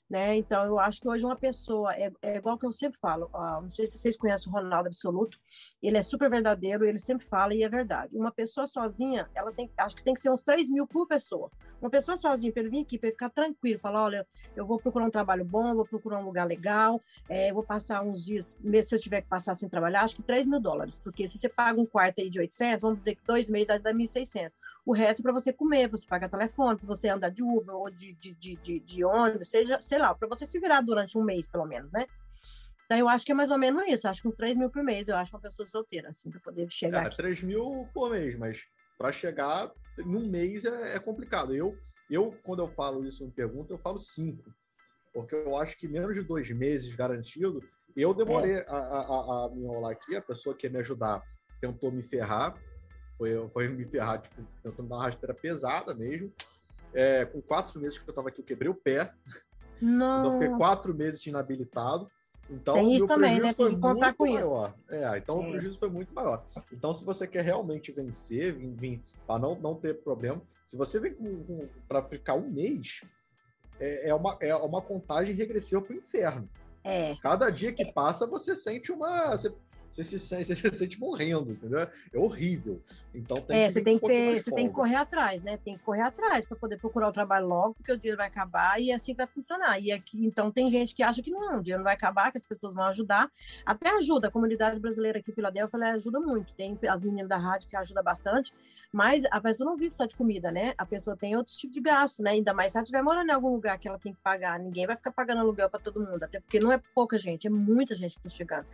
né? Então, eu acho que hoje uma pessoa, é, é igual que eu sempre falo, não sei se vocês conhecem o Ronaldo Absoluto, ele é super verdadeiro, ele sempre fala e é verdade. Uma pessoa sozinha, ela tem, acho que tem que ser uns 3 mil por pessoa. Uma pessoa sozinha, para ele vir aqui, para ele ficar tranquilo, falar, olha, eu vou procurar um trabalho bom, vou procurar um lugar legal, é, vou passar uns dias, mesmo se eu tiver que passar sem trabalhar, acho que 3 mil dólares, porque se você paga um quarto aí de 800, vamos dizer que dois meses dá 1.600. O resto é para você comer, você paga telefone, para você andar de Uber ou de, de, de, de, de ônibus, seja, sei lá, para você se virar durante um mês, pelo menos, né? Então, eu acho que é mais ou menos isso. Acho que uns 3 mil por mês, eu acho uma pessoa solteira, assim, para poder chegar. É, aqui. 3 mil por mês, mas para chegar num mês é, é, complicado. Eu, eu, quando eu falo isso em pergunta, eu falo cinco. Porque eu acho que menos de dois meses garantido. Eu demorei é. a, a, a me enrolar aqui, a pessoa que ia me ajudar tentou me ferrar, foi, foi me ferrar, tipo, tentando dar uma rasteira pesada mesmo. É, com quatro meses que eu tava aqui, eu quebrei o pé. Não. Então, fiquei quatro meses inabilitado. Então, Tem isso também, né? Tem que contar com maior. isso. É, então é. o prejuízo foi muito maior. Então, se você quer realmente vencer, vir, vir para não, não ter problema, se você vem para aplicar um mês, é, é, uma, é uma contagem regressiva para o inferno. É. Cada dia que passa, você sente uma. Você você se sente, você se sente morrendo, entendeu? É horrível. Então tem é, que você tem que ter, você tem que correr atrás, né? Tem que correr atrás para poder procurar o trabalho logo, porque o dinheiro vai acabar e assim vai funcionar. E aqui, então tem gente que acha que não, o dinheiro não vai acabar, que as pessoas vão ajudar. Até ajuda, a comunidade brasileira aqui em Filadélfia, ela ajuda muito. Tem as meninas da rádio que ajudam bastante, mas a pessoa não vive só de comida, né? A pessoa tem outros tipos de gasto, né? Ainda mais se ela estiver morando em algum lugar que ela tem que pagar. Ninguém vai ficar pagando aluguel para todo mundo, até porque não é pouca gente, é muita gente que está chegando.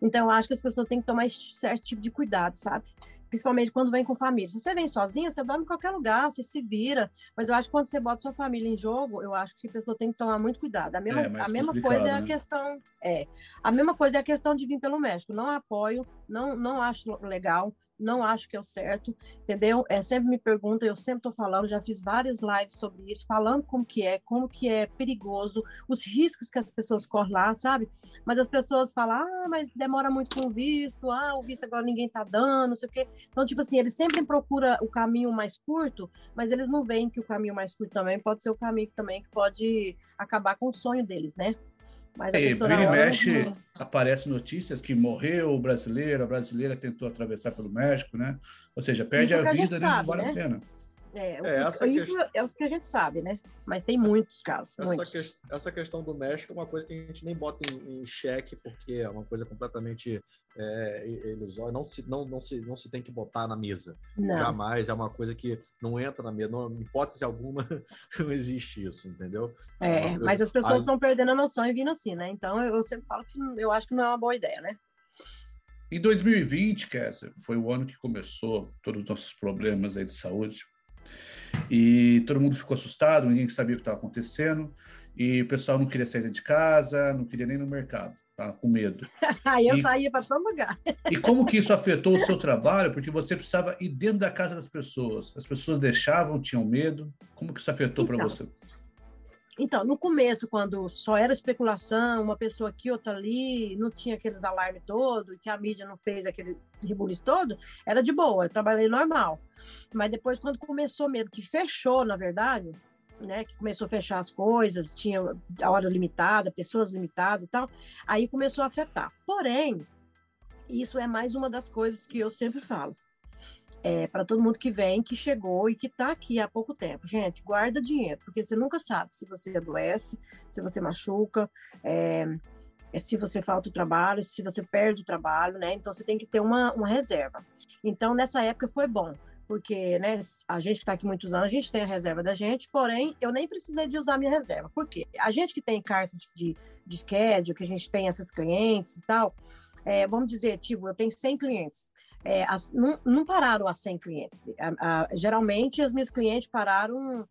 Então, eu acho que as pessoas têm que tomar certo tipo de cuidado, sabe? principalmente quando vem com família. Se você vem sozinha, você dorme em qualquer lugar, você se vira. Mas eu acho que quando você bota sua família em jogo, eu acho que a pessoa tem que tomar muito cuidado. A mesma, é a mesma coisa é a né? questão. É, a mesma coisa é a questão de vir pelo México. Não apoio, não, não acho legal não acho que é o certo, entendeu? É, sempre me pergunta, eu sempre estou falando, já fiz várias lives sobre isso, falando como que é, como que é perigoso, os riscos que as pessoas correm lá, sabe? Mas as pessoas falam, ah, mas demora muito com o visto, ah, o visto agora ninguém tá dando, não sei o quê. Então, tipo assim, eles sempre procuram o caminho mais curto, mas eles não veem que o caminho mais curto também pode ser o caminho também que pode acabar com o sonho deles, né? Mas e vira e mexe, não... aparece notícias que morreu o brasileiro, a brasileira tentou atravessar pelo México, né? Ou seja, perde a, a vida, né? Não vale né? a pena. É, é isso, isso é o que a gente sabe, né? Mas tem muitos casos. Essa, muitos. Que, essa questão do México é uma coisa que a gente nem bota em, em xeque, porque é uma coisa completamente é, ilusória. Não se, não, não, se, não se tem que botar na mesa. Não. Jamais. É uma coisa que não entra na mesa. Não, em hipótese alguma, não existe isso, entendeu? É, mas as pessoas estão perdendo a noção e vindo assim, né? Então eu sempre falo que eu acho que não é uma boa ideia, né? Em 2020, Kessler, foi o ano que começou todos os nossos problemas aí de saúde. E todo mundo ficou assustado, ninguém sabia o que estava acontecendo, e o pessoal não queria sair de casa, não queria nem no mercado, tá com medo. Aí eu e, saía para todo lugar. e como que isso afetou o seu trabalho? Porque você precisava ir dentro da casa das pessoas. As pessoas deixavam, tinham medo. Como que isso afetou então, para você? Então, no começo, quando só era especulação, uma pessoa aqui, outra ali, não tinha aqueles alarmes todo, que a mídia não fez aquele rebuliço todo, era de boa, eu trabalhei normal. Mas depois, quando começou mesmo, que fechou, na verdade, né, que começou a fechar as coisas, tinha a hora limitada, pessoas limitadas e tal, aí começou a afetar. Porém, isso é mais uma das coisas que eu sempre falo é, para todo mundo que vem, que chegou e que está aqui há pouco tempo. Gente, guarda dinheiro, porque você nunca sabe se você adoece, se você machuca, é, é, se você falta o trabalho, se você perde o trabalho, né? Então você tem que ter uma, uma reserva. Então nessa época foi bom, porque né, a gente que está aqui muitos anos, a gente tem a reserva da gente, porém eu nem precisei de usar minha reserva. Por quê? A gente que tem carta de, de schedule, que a gente tem essas clientes e tal, é, vamos dizer, tipo, eu tenho 100 clientes é, as, não, não, pararam a 100 clientes. A, a, geralmente, as minhas clientes pararam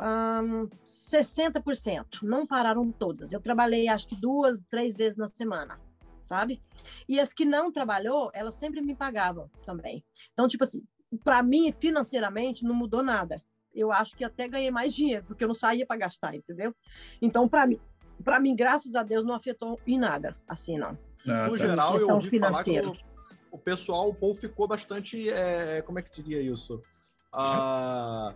um, 60%, não pararam todas. Eu trabalhei, acho que duas, três vezes na semana, sabe? E as que não trabalhou, elas sempre me pagavam também. Então, tipo assim, para mim, financeiramente, não mudou nada. Eu acho que até ganhei mais dinheiro, porque eu não saía para gastar, entendeu? Então, para mim, para mim, graças a Deus, não afetou em nada, assim, não. Ah, no tá. geral, eu ouvi financeira. falar que o pessoal, o povo ficou bastante, é, como é que diria isso? Ah,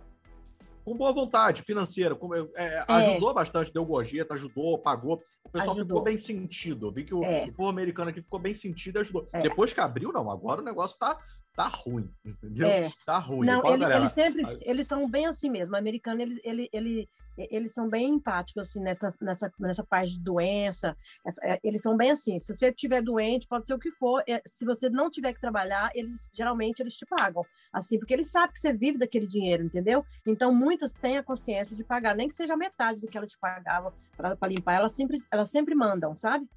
com boa vontade financeira, com, é, é. ajudou bastante, deu gorjeta, ajudou, pagou. O pessoal ajudou. ficou bem sentido. Eu vi que o, é. o povo americano aqui ficou bem sentido e ajudou. É. Depois que abriu, não, agora o negócio tá, tá ruim, entendeu? Tá ruim. Não, ele, eles sempre, eles são bem assim mesmo. O americano, ele, ele, ele, eles são bem empáticos assim nessa nessa nessa parte de doença. Essa, é, eles são bem assim. Se você estiver doente, pode ser o que for. É, se você não tiver que trabalhar, eles geralmente eles te pagam. Assim, porque eles sabem que você vive daquele dinheiro, entendeu? Então muitas têm a consciência de pagar, nem que seja metade do que ela te pagava para limpar. Elas sempre elas sempre mandam, sabe?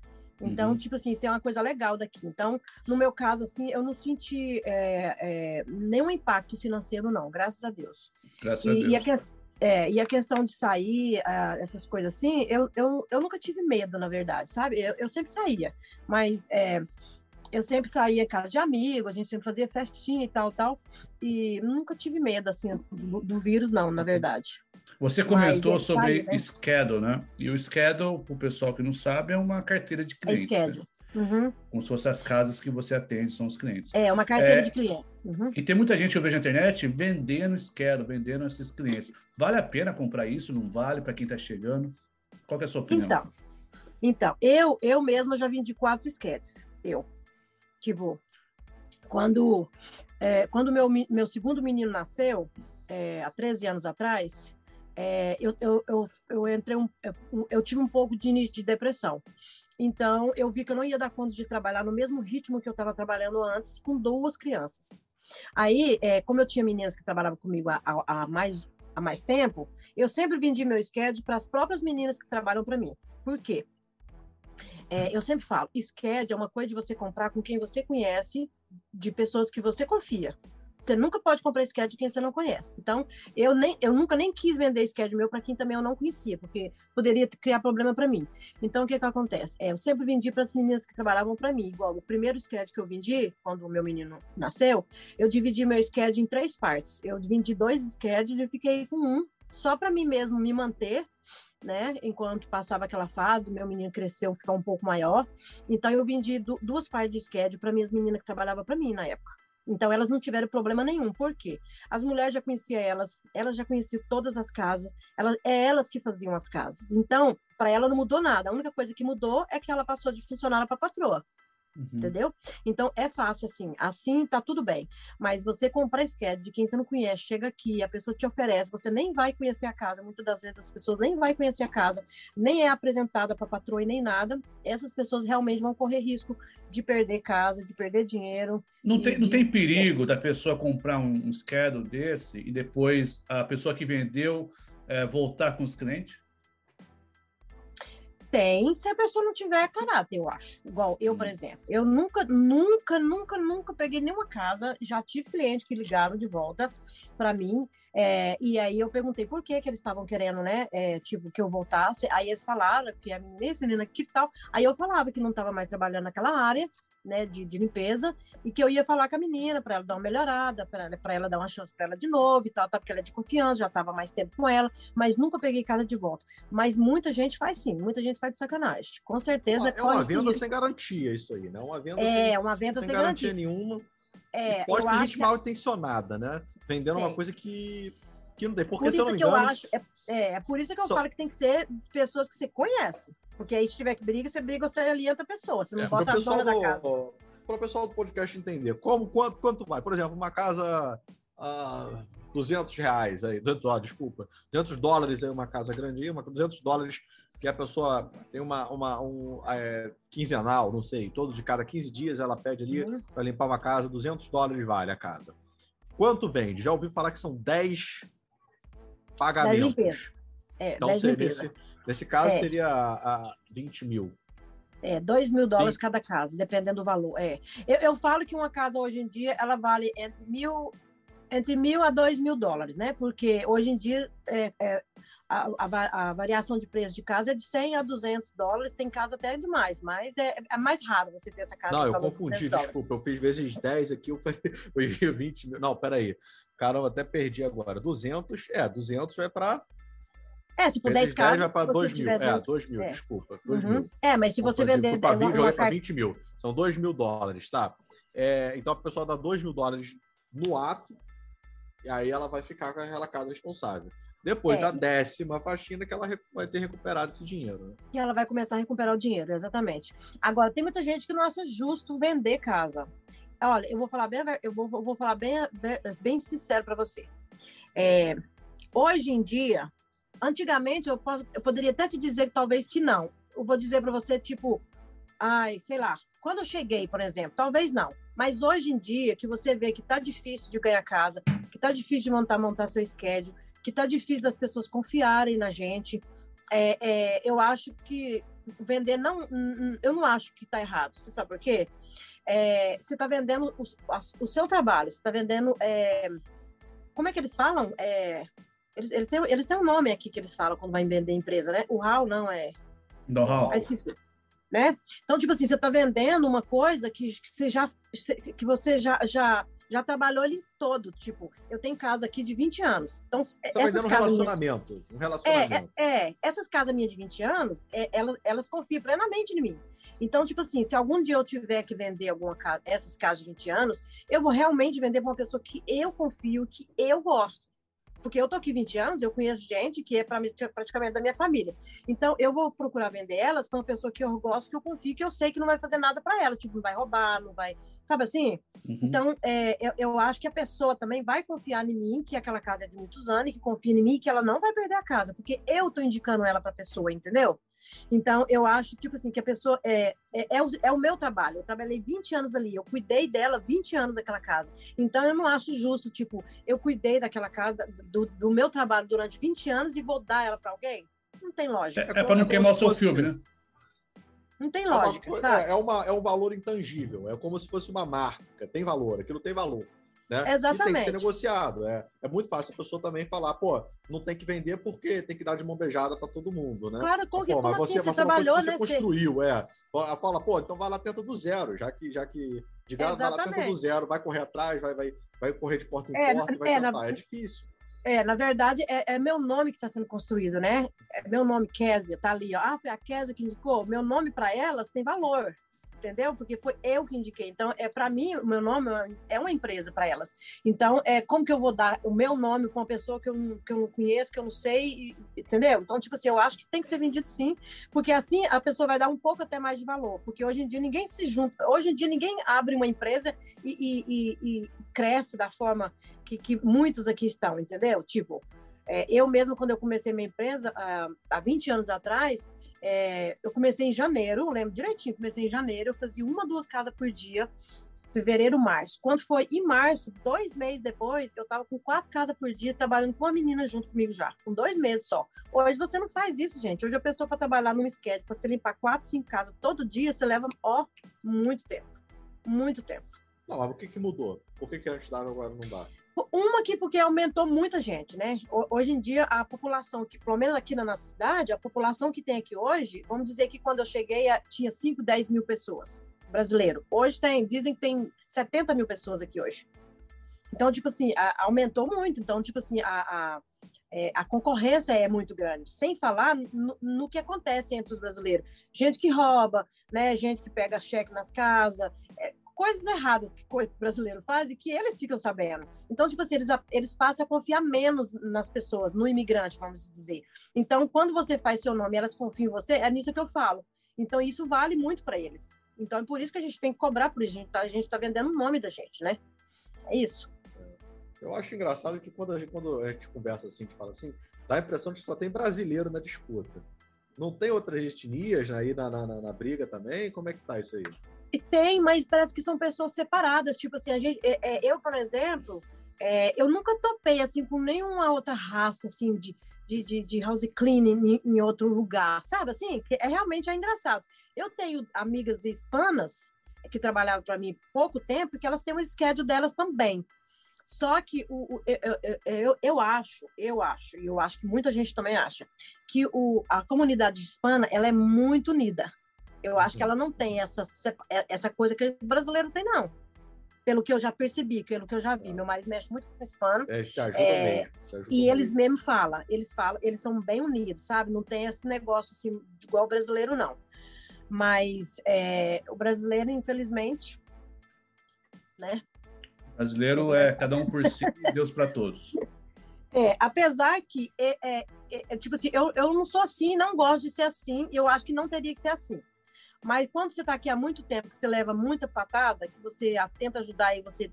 Então, uhum. tipo assim, isso é uma coisa legal daqui. Então, no meu caso, assim, eu não senti é, é, nenhum impacto financeiro, não, graças a Deus. Graças e, a Deus. E a, é, e a questão de sair, uh, essas coisas assim, eu, eu, eu nunca tive medo, na verdade, sabe? Eu, eu sempre saía, mas é, eu sempre saía casa de amigos, a gente sempre fazia festinha e tal, tal, e nunca tive medo, assim, do, do vírus, não, na verdade. Você comentou mas, sobre né? schedule, né? E o schedule, o pessoal que não sabe, é uma carteira de clientes. É schedule. Né? Uhum. Como se fossem as casas que você atende, são os clientes. É, uma carteira é, de clientes. Uhum. E tem muita gente que eu vejo na internet vendendo schedule, vendendo esses clientes. Vale a pena comprar isso? Não vale para quem está chegando? Qual é a sua opinião? Então, então eu, eu mesma já vendi quatro schedules. Eu. Tipo, quando, é, quando meu, meu segundo menino nasceu, é, há 13 anos atrás, é, eu, eu, eu, eu, entrei um, eu, eu tive um pouco de início de depressão. Então, eu vi que eu não ia dar conta de trabalhar no mesmo ritmo que eu estava trabalhando antes com duas crianças. Aí, é, como eu tinha meninas que trabalhavam comigo há, há, mais, há mais tempo, eu sempre vendi meu schedule para as próprias meninas que trabalham para mim. Por quê? É, eu sempre falo, schedule é uma coisa de você comprar com quem você conhece de pessoas que você confia. Você nunca pode comprar sketch de quem você não conhece. Então, eu, nem, eu nunca nem quis vender sketch meu para quem também eu não conhecia, porque poderia criar problema para mim. Então, o que que acontece? É, eu sempre vendi para as meninas que trabalhavam para mim. Igual o primeiro sketch que eu vendi, quando o meu menino nasceu, eu dividi meu sketch em três partes. Eu vendi dois sketches e fiquei com um, só para mim mesmo me manter né? Enquanto passava aquela fase, meu menino cresceu, ficou um pouco maior. Então eu vendi duas partes de schedule para minhas meninas que trabalhavam para mim na época. Então elas não tiveram problema nenhum. Por quê? As mulheres já conheciam elas, elas já conheciam todas as casas, elas, é elas que faziam as casas. Então, para ela não mudou nada. A única coisa que mudou é que ela passou de funcionária para patroa. Uhum. Entendeu? Então é fácil assim. Assim tá tudo bem. Mas você comprar sketch de quem você não conhece, chega aqui, a pessoa te oferece, você nem vai conhecer a casa. Muitas das vezes as pessoas nem vai conhecer a casa, nem é apresentada para patroa e nem nada. Essas pessoas realmente vão correr risco de perder casa, de perder dinheiro. Não tem, de... não tem perigo da pessoa comprar um, um schedule desse e depois a pessoa que vendeu é, voltar com os clientes? Tem, se a pessoa não tiver caráter, eu acho. Igual eu, por exemplo. Eu nunca, nunca, nunca, nunca peguei nenhuma casa. Já tive clientes que ligaram de volta para mim. É, e aí eu perguntei por que que eles estavam querendo, né? É, tipo, que eu voltasse. Aí eles falaram que a mesma menina que tal. Aí eu falava que não estava mais trabalhando naquela área né, de, de, limpeza, e que eu ia falar com a menina para ela dar uma melhorada, para ela, ela dar uma chance para ela de novo e tal, tá, porque ela é de confiança, já estava mais tempo com ela, mas nunca peguei casa de volta. Mas muita gente faz sim, muita gente faz de sacanagem. Com certeza. É uma venda sem garantia, isso aí, né? Uma venda é, sem, uma venda sem, sem garantia. garantia nenhuma. É, pode ter gente que... mal intencionada, né? Vendendo é. uma coisa que que não tem. Porque, por isso que engano, eu acho. É, é, é, por isso que eu só... falo que tem que ser pessoas que você conhece. Porque aí, se tiver que briga, você briga, você alienta a pessoa. Você não é, bota a dona da casa. Para o pessoal do podcast entender, como, quanto, quanto vai? Por exemplo, uma casa. Uh, 200 reais aí, oh, desculpa, 200 dólares aí uma casa grande, uma 200 dólares que a pessoa tem uma, uma um é, quinzenal, não sei, todo de cada 15 dias ela pede ali uhum. para limpar uma casa, 200 dólares vale a casa. Quanto vende? Já ouvi falar que são 10 pagamentos. 10 limpezas. É, então, 10 seria, nesse, nesse caso, é. seria a 20 mil. É, 2 mil dólares Sim. cada casa, dependendo do valor. É. Eu, eu, falo que uma casa hoje em dia ela vale entre mil, entre mil a dois mil dólares, né? Porque hoje em dia é, é, a, a, a, variação de preço de casa é de 100 a 200 dólares, tem casa até demais, mas é, é mais raro você ter essa casa. Não, eu confundi, desculpa, eu fiz vezes 10 aqui, eu falei, eu 20 mil. Não, peraí. Caramba, até perdi agora. 200, é, 200 é para é, se por 10 casas. vai para 2 mil. É, 2 mil, é. desculpa. 2 uhum. mil. É, mas se você vender. Para vídeo, uma, uma... 20 mil. São 2 mil dólares, tá? É, então a pessoa dá 2 mil dólares no ato, e aí ela vai ficar com aquela casa responsável. Depois é. da décima faxina que ela vai ter recuperado esse dinheiro. Né? E ela vai começar a recuperar o dinheiro, exatamente. Agora, tem muita gente que não acha justo vender casa. Olha, eu vou falar bem, eu vou, vou falar bem, bem sincero para você. É, hoje em dia, antigamente eu, posso, eu poderia até te dizer que talvez que não. Eu vou dizer para você, tipo, ai, sei lá, quando eu cheguei, por exemplo, talvez não. Mas hoje em dia, que você vê que tá difícil de ganhar casa, que tá difícil de montar, montar seu schedule, que tá difícil das pessoas confiarem na gente, é, é, eu acho que vender não, eu não acho que tá errado. Você sabe por quê? É, você tá vendendo o, o, seu trabalho, você tá vendendo, é, como é que eles falam? É, eles, eles, têm, eles têm um nome aqui que eles falam quando vai vender empresa, né? O HAL não é. Know-how. Ah, esqueci. Né? Então, tipo assim, você está vendendo uma coisa que, que você já que você já, já, já trabalhou ele todo. Tipo, eu tenho casa aqui de 20 anos. Então, você tá essas um relacionamento. Minhas... Um relacionamento. É, é, é, essas casas minhas de 20 anos, é, elas, elas confiam plenamente em mim. Então, tipo assim, se algum dia eu tiver que vender alguma casa, essas casas de 20 anos, eu vou realmente vender para uma pessoa que eu confio, que eu gosto porque eu tô aqui 20 anos, eu conheço gente que é praticamente da minha família. Então, eu vou procurar vender elas para uma pessoa que eu gosto, que eu confio, que eu sei que não vai fazer nada para ela, tipo, não vai roubar, não vai, sabe assim? Uhum. Então, é, eu, eu, acho que a pessoa também vai confiar em mim, que aquela casa é de muitos anos, que confia em mim, que ela não vai perder a casa, porque eu tô indicando ela para a pessoa, entendeu? Então, eu acho, tipo assim, que a pessoa. É, é, é, o, é o meu trabalho. Eu trabalhei 20 anos ali, eu cuidei dela 20 anos daquela casa. Então, eu não acho justo, tipo, eu cuidei daquela casa, do, do meu trabalho durante 20 anos e vou dar ela para alguém. Não tem lógica. É, é para não queimar o seu filme, né? Não tem lógica, é, uma, sabe? É, é, uma, é um valor intangível, é como se fosse uma marca, tem valor, aquilo tem valor. Né? Exatamente. E tem que ser negociado. É, é muito fácil a pessoa também falar, pô, não tem que vender porque tem que dar de mão beijada para todo mundo, né? Claro, como, pô, como mas assim? você, Você mas trabalhou, você né? construiu, é. Fala, pô, então vai lá tenta do zero, já que, já que de gás vai lá tenta do zero, vai correr atrás, vai, vai, vai correr de porta em é, porta, vai é, tentar. Na... É difícil. É, na verdade, é, é meu nome que está sendo construído, né? É meu nome, Késia, tá ali, ó. Ah, foi a Késia que indicou. Meu nome para elas tem valor entendeu? Porque foi eu que indiquei. Então, é para mim, o meu nome é uma empresa para elas. Então, é como que eu vou dar o meu nome para uma pessoa que eu, não, que eu não conheço, que eu não sei, entendeu? Então, tipo assim, eu acho que tem que ser vendido sim, porque assim a pessoa vai dar um pouco até mais de valor, porque hoje em dia ninguém se junta, hoje em dia ninguém abre uma empresa e, e, e, e cresce da forma que, que muitos aqui estão, entendeu? Tipo, é, eu mesmo, quando eu comecei minha empresa, há, há 20 anos atrás, é, eu comecei em janeiro, lembro direitinho, comecei em janeiro, eu fazia uma, duas casas por dia, fevereiro, março. Quando foi em março, dois meses depois, eu estava com quatro casas por dia, trabalhando com uma menina junto comigo já, com dois meses só. Hoje você não faz isso, gente. Hoje a pessoa para trabalhar num esquete, para você limpar quatro, cinco casas todo dia, você leva, ó, muito tempo. Muito tempo. Não, mas o que, que mudou? Por que, que antes dava agora não dá? Uma aqui porque aumentou muita gente, né? Hoje em dia, a população, que, pelo menos aqui na nossa cidade, a população que tem aqui hoje, vamos dizer que quando eu cheguei tinha 5, 10 mil pessoas brasileiro. Hoje tem, dizem que tem 70 mil pessoas aqui hoje. Então, tipo assim, a, aumentou muito. Então, tipo assim, a, a, é, a concorrência é muito grande. Sem falar no, no, que acontece entre os brasileiros. Gente que rouba, né? Gente que pega cheque nas casas. É, coisas erradas que o brasileiro faz e que eles ficam sabendo. Então, tipo assim, eles, eles passam a confiar menos nas pessoas, no imigrante, vamos dizer. Então, quando você faz seu nome elas confiam em você, é nisso que eu falo. Então, isso vale muito para eles. Então, é por isso que a gente tem que cobrar por isso. A gente está tá vendendo o nome da gente, né? É isso. Eu acho engraçado que quando a gente, quando a gente conversa assim, a gente fala assim, dá a impressão de que só tem brasileiro na disputa. Não tem outras etnias aí na, na, na, briga também? Como é que tá isso aí? Tem, mas parece que são pessoas separadas. Tipo assim, a gente, é, é, eu, por exemplo, é, eu nunca topei assim com nenhuma outra raça assim de, de, de, de house cleaning em, em, outro lugar, sabe? Assim, é realmente é engraçado. Eu tenho amigas hispanas que trabalhavam para mim pouco tempo, que elas têm um schedule delas também. Só que o, o eu, eu, eu, eu, acho, eu acho, e eu acho que muita gente também acha, que o, a comunidade hispana ela é muito unida. Eu acho que uhum. ela não tem essa, é, essa coisa que o brasileiro tem, não. Pelo que eu já percebi, pelo que eu já vi. Meu marido mexe muito com o hispano. É, te ajuda é, mesmo, te ajuda e mesmo. eles mesmo falam, eles falam, eles são bem unidos, sabe? Não tem esse negócio assim, igual o brasileiro, não. Mas é, o brasileiro, infelizmente, né? O brasileiro é cada um por si e Deus para todos. É, apesar que, é, é, é, tipo assim, eu, eu não sou assim, não gosto de ser assim, eu acho que não teria que ser assim. Mas quando você está aqui há muito tempo, que você leva muita patada, que você tenta ajudar e você,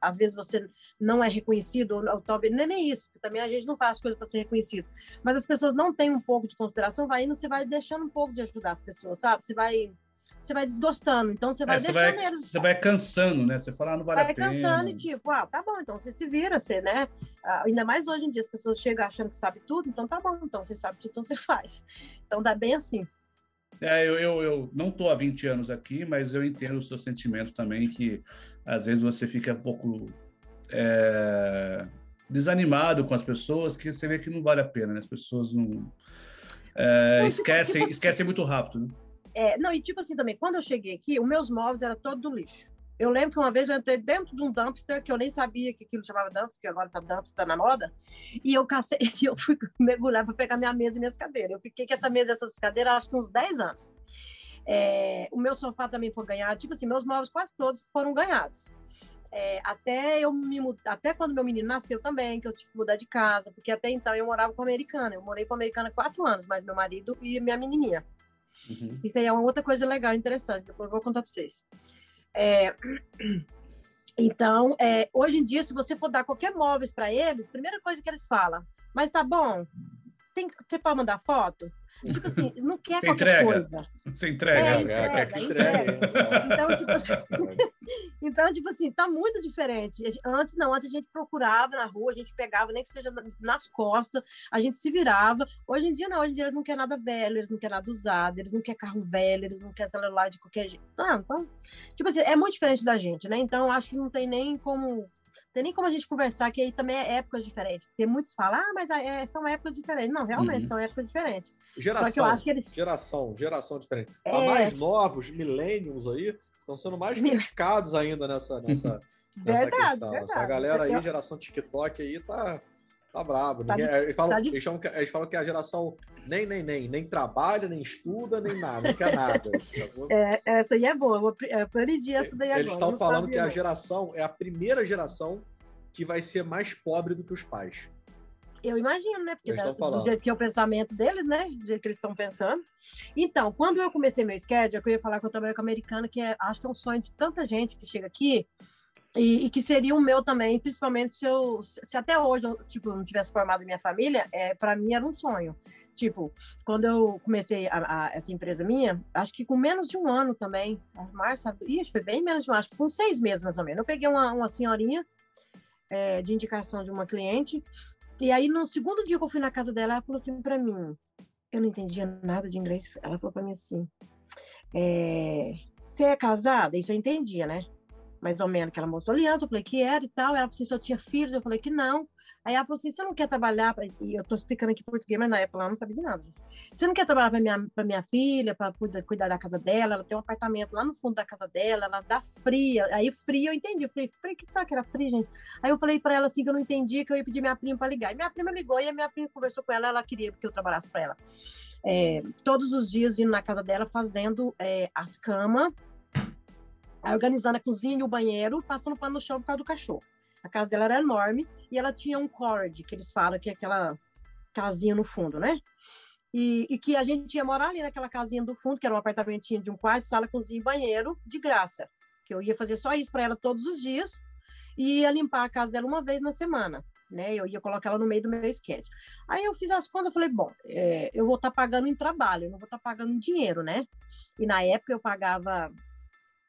às vezes você não é reconhecido, ou, talvez nem, nem isso, porque também a gente não faz coisas para ser reconhecido. Mas as pessoas não têm um pouco de consideração, vai indo, você vai deixando um pouco de ajudar as pessoas, sabe? Você vai você vai desgostando, então você vai é, você deixando vai, eles. Você vai cansando, né? Você fala, ah, não vale vai a pena. Vai cansando e tipo, ah, tá bom, então você se vira, você, né? Ah, ainda mais hoje em dia as pessoas chegam achando que sabe tudo, então tá bom, então você sabe tudo, então você faz. Então dá bem assim. É, eu, eu, eu não estou há 20 anos aqui, mas eu entendo o seu sentimento também, que às vezes você fica um pouco é, desanimado com as pessoas, que você vê que não vale a pena, né? As pessoas não, é, não esquecem, tipo, esquecem muito rápido, né? É, não, e tipo assim também, quando eu cheguei aqui, os meus móveis eram todos do lixo. Eu lembro que uma vez eu entrei dentro de um dumpster, que eu nem sabia que aquilo chamava dumpster, que agora tá dumpster na moda, e eu cacei, eu fui mergulhar para pegar minha mesa e minhas cadeiras. Eu fiquei com essa mesa e essas cadeiras acho que uns 10 anos. É, o meu sofá também foi ganhado, tipo assim, meus móveis quase todos foram ganhados. É, até eu me até quando meu menino nasceu também, que eu tive que mudar de casa, porque até então eu morava com a americana. Eu morei com a americana quatro anos, mas meu marido e minha menininha. Uhum. Isso aí é uma outra coisa legal, interessante, depois eu vou contar para vocês. É, então, é, hoje em dia, se você for dar qualquer móveis para eles, primeira coisa que eles falam, mas tá bom, tem, você pode mandar foto? Tipo assim, não quer Você qualquer entrega. coisa. Você entrega. É, entrega, é, entrega, entrega. Então, tipo assim, então, tipo assim, tá muito diferente. Antes não, antes a gente procurava na rua, a gente pegava, nem que seja nas costas, a gente se virava. Hoje em dia não, hoje em dia eles não querem nada velho, eles não querem nada usado, eles não querem carro velho, eles não querem celular de qualquer jeito. Ah, então, tipo assim, é muito diferente da gente, né? Então, acho que não tem nem como tem nem como a gente conversar, que aí também é épocas diferentes. Porque muitos falam, ah, mas é, são épocas diferentes. Não, realmente, uhum. são épocas diferentes. Geração, Só que eu acho que eles... Geração, geração diferente. É... Mais novos, millennials aí, estão sendo mais criticados ainda nessa, nessa, nessa verdade, questão. Verdade. Essa galera aí, geração TikTok aí, tá, tá brabo. Tá Ninguém, de, eles, falam, tá de... eles, que, eles falam que a geração nem, nem, nem, nem trabalha, nem estuda, nem nada, não quer nada. É, essa aí é boa, eu vou aprendi essa daí agora. Eles estão falando que a geração é a primeira geração que vai ser mais pobre do que os pais. Eu imagino, né? Porque da, do jeito que é o pensamento deles, né? Do jeito que eles estão pensando. Então, quando eu comecei meu schedule, eu ia falar que eu trabalho com a americana, que é, acho que é um sonho de tanta gente que chega aqui, e, e, que seria o meu também, principalmente se eu se até hoje eu tipo não tivesse formado minha família, é para mim era um sonho. Tipo, quando eu comecei a, a, essa empresa minha, acho que com menos de um ano também, março, ixi, foi bem menos de um acho que foi seis meses mais ou menos. Eu peguei uma, uma senhorinha é, de indicação de uma cliente. E aí, no segundo dia que eu fui na casa dela, ela falou assim para mim: eu não entendia nada de inglês. Ela falou para mim assim: é, você é casada? Isso eu entendia, né? Mais ou menos, que ela mostrou aliança, eu falei que era e tal. Ela falou assim: se eu tinha filhos, eu falei que não. Aí ela falou assim: você não quer trabalhar? Pra... E eu tô explicando aqui português, mas na época ela não sabia de nada. Você não quer trabalhar para minha, pra minha filha, para cuidar, cuidar da casa dela? Ela tem um apartamento lá no fundo da casa dela, ela dá fria. Aí frio eu entendi. Eu falei: o que sabe que era frio, gente? Aí eu falei para ela assim: que eu não entendi, que eu ia pedir minha prima para ligar. E minha prima ligou e a minha prima conversou com ela, ela queria que eu trabalhasse para ela. É, todos os dias indo na casa dela, fazendo é, as camas, organizando a cozinha e o banheiro, passando pano no chão por causa do cachorro. A casa dela era enorme e ela tinha um cord, que eles falam que é aquela casinha no fundo, né? E, e, que a gente ia morar ali naquela casinha do fundo, que era um apartamentinho de um quarto, sala, cozinha e banheiro, de graça. Que eu ia fazer só isso para ela todos os dias e ia limpar a casa dela uma vez na semana, né? Eu ia colocar ela no meio do meu sketch. Aí eu fiz as contas, eu falei, bom, é, eu vou estar tá pagando em trabalho, eu não vou estar tá pagando em dinheiro, né? E na época eu pagava,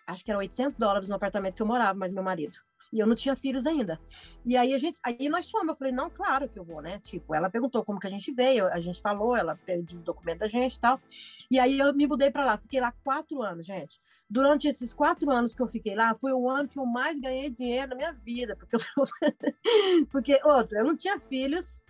acho que era 800 dólares no apartamento que eu morava, mas meu marido. E eu não tinha filhos ainda. E aí a gente, aí nós fomos, eu falei, não, claro que eu vou, né? Tipo, ela perguntou como que a gente veio, a gente falou, ela pediu o documento da gente e tal. E aí eu me mudei para lá, fiquei lá quatro anos, gente. Durante esses quatro anos que eu fiquei lá, foi o ano que eu mais ganhei dinheiro na minha vida, porque eu, porque outro, eu não tinha filhos,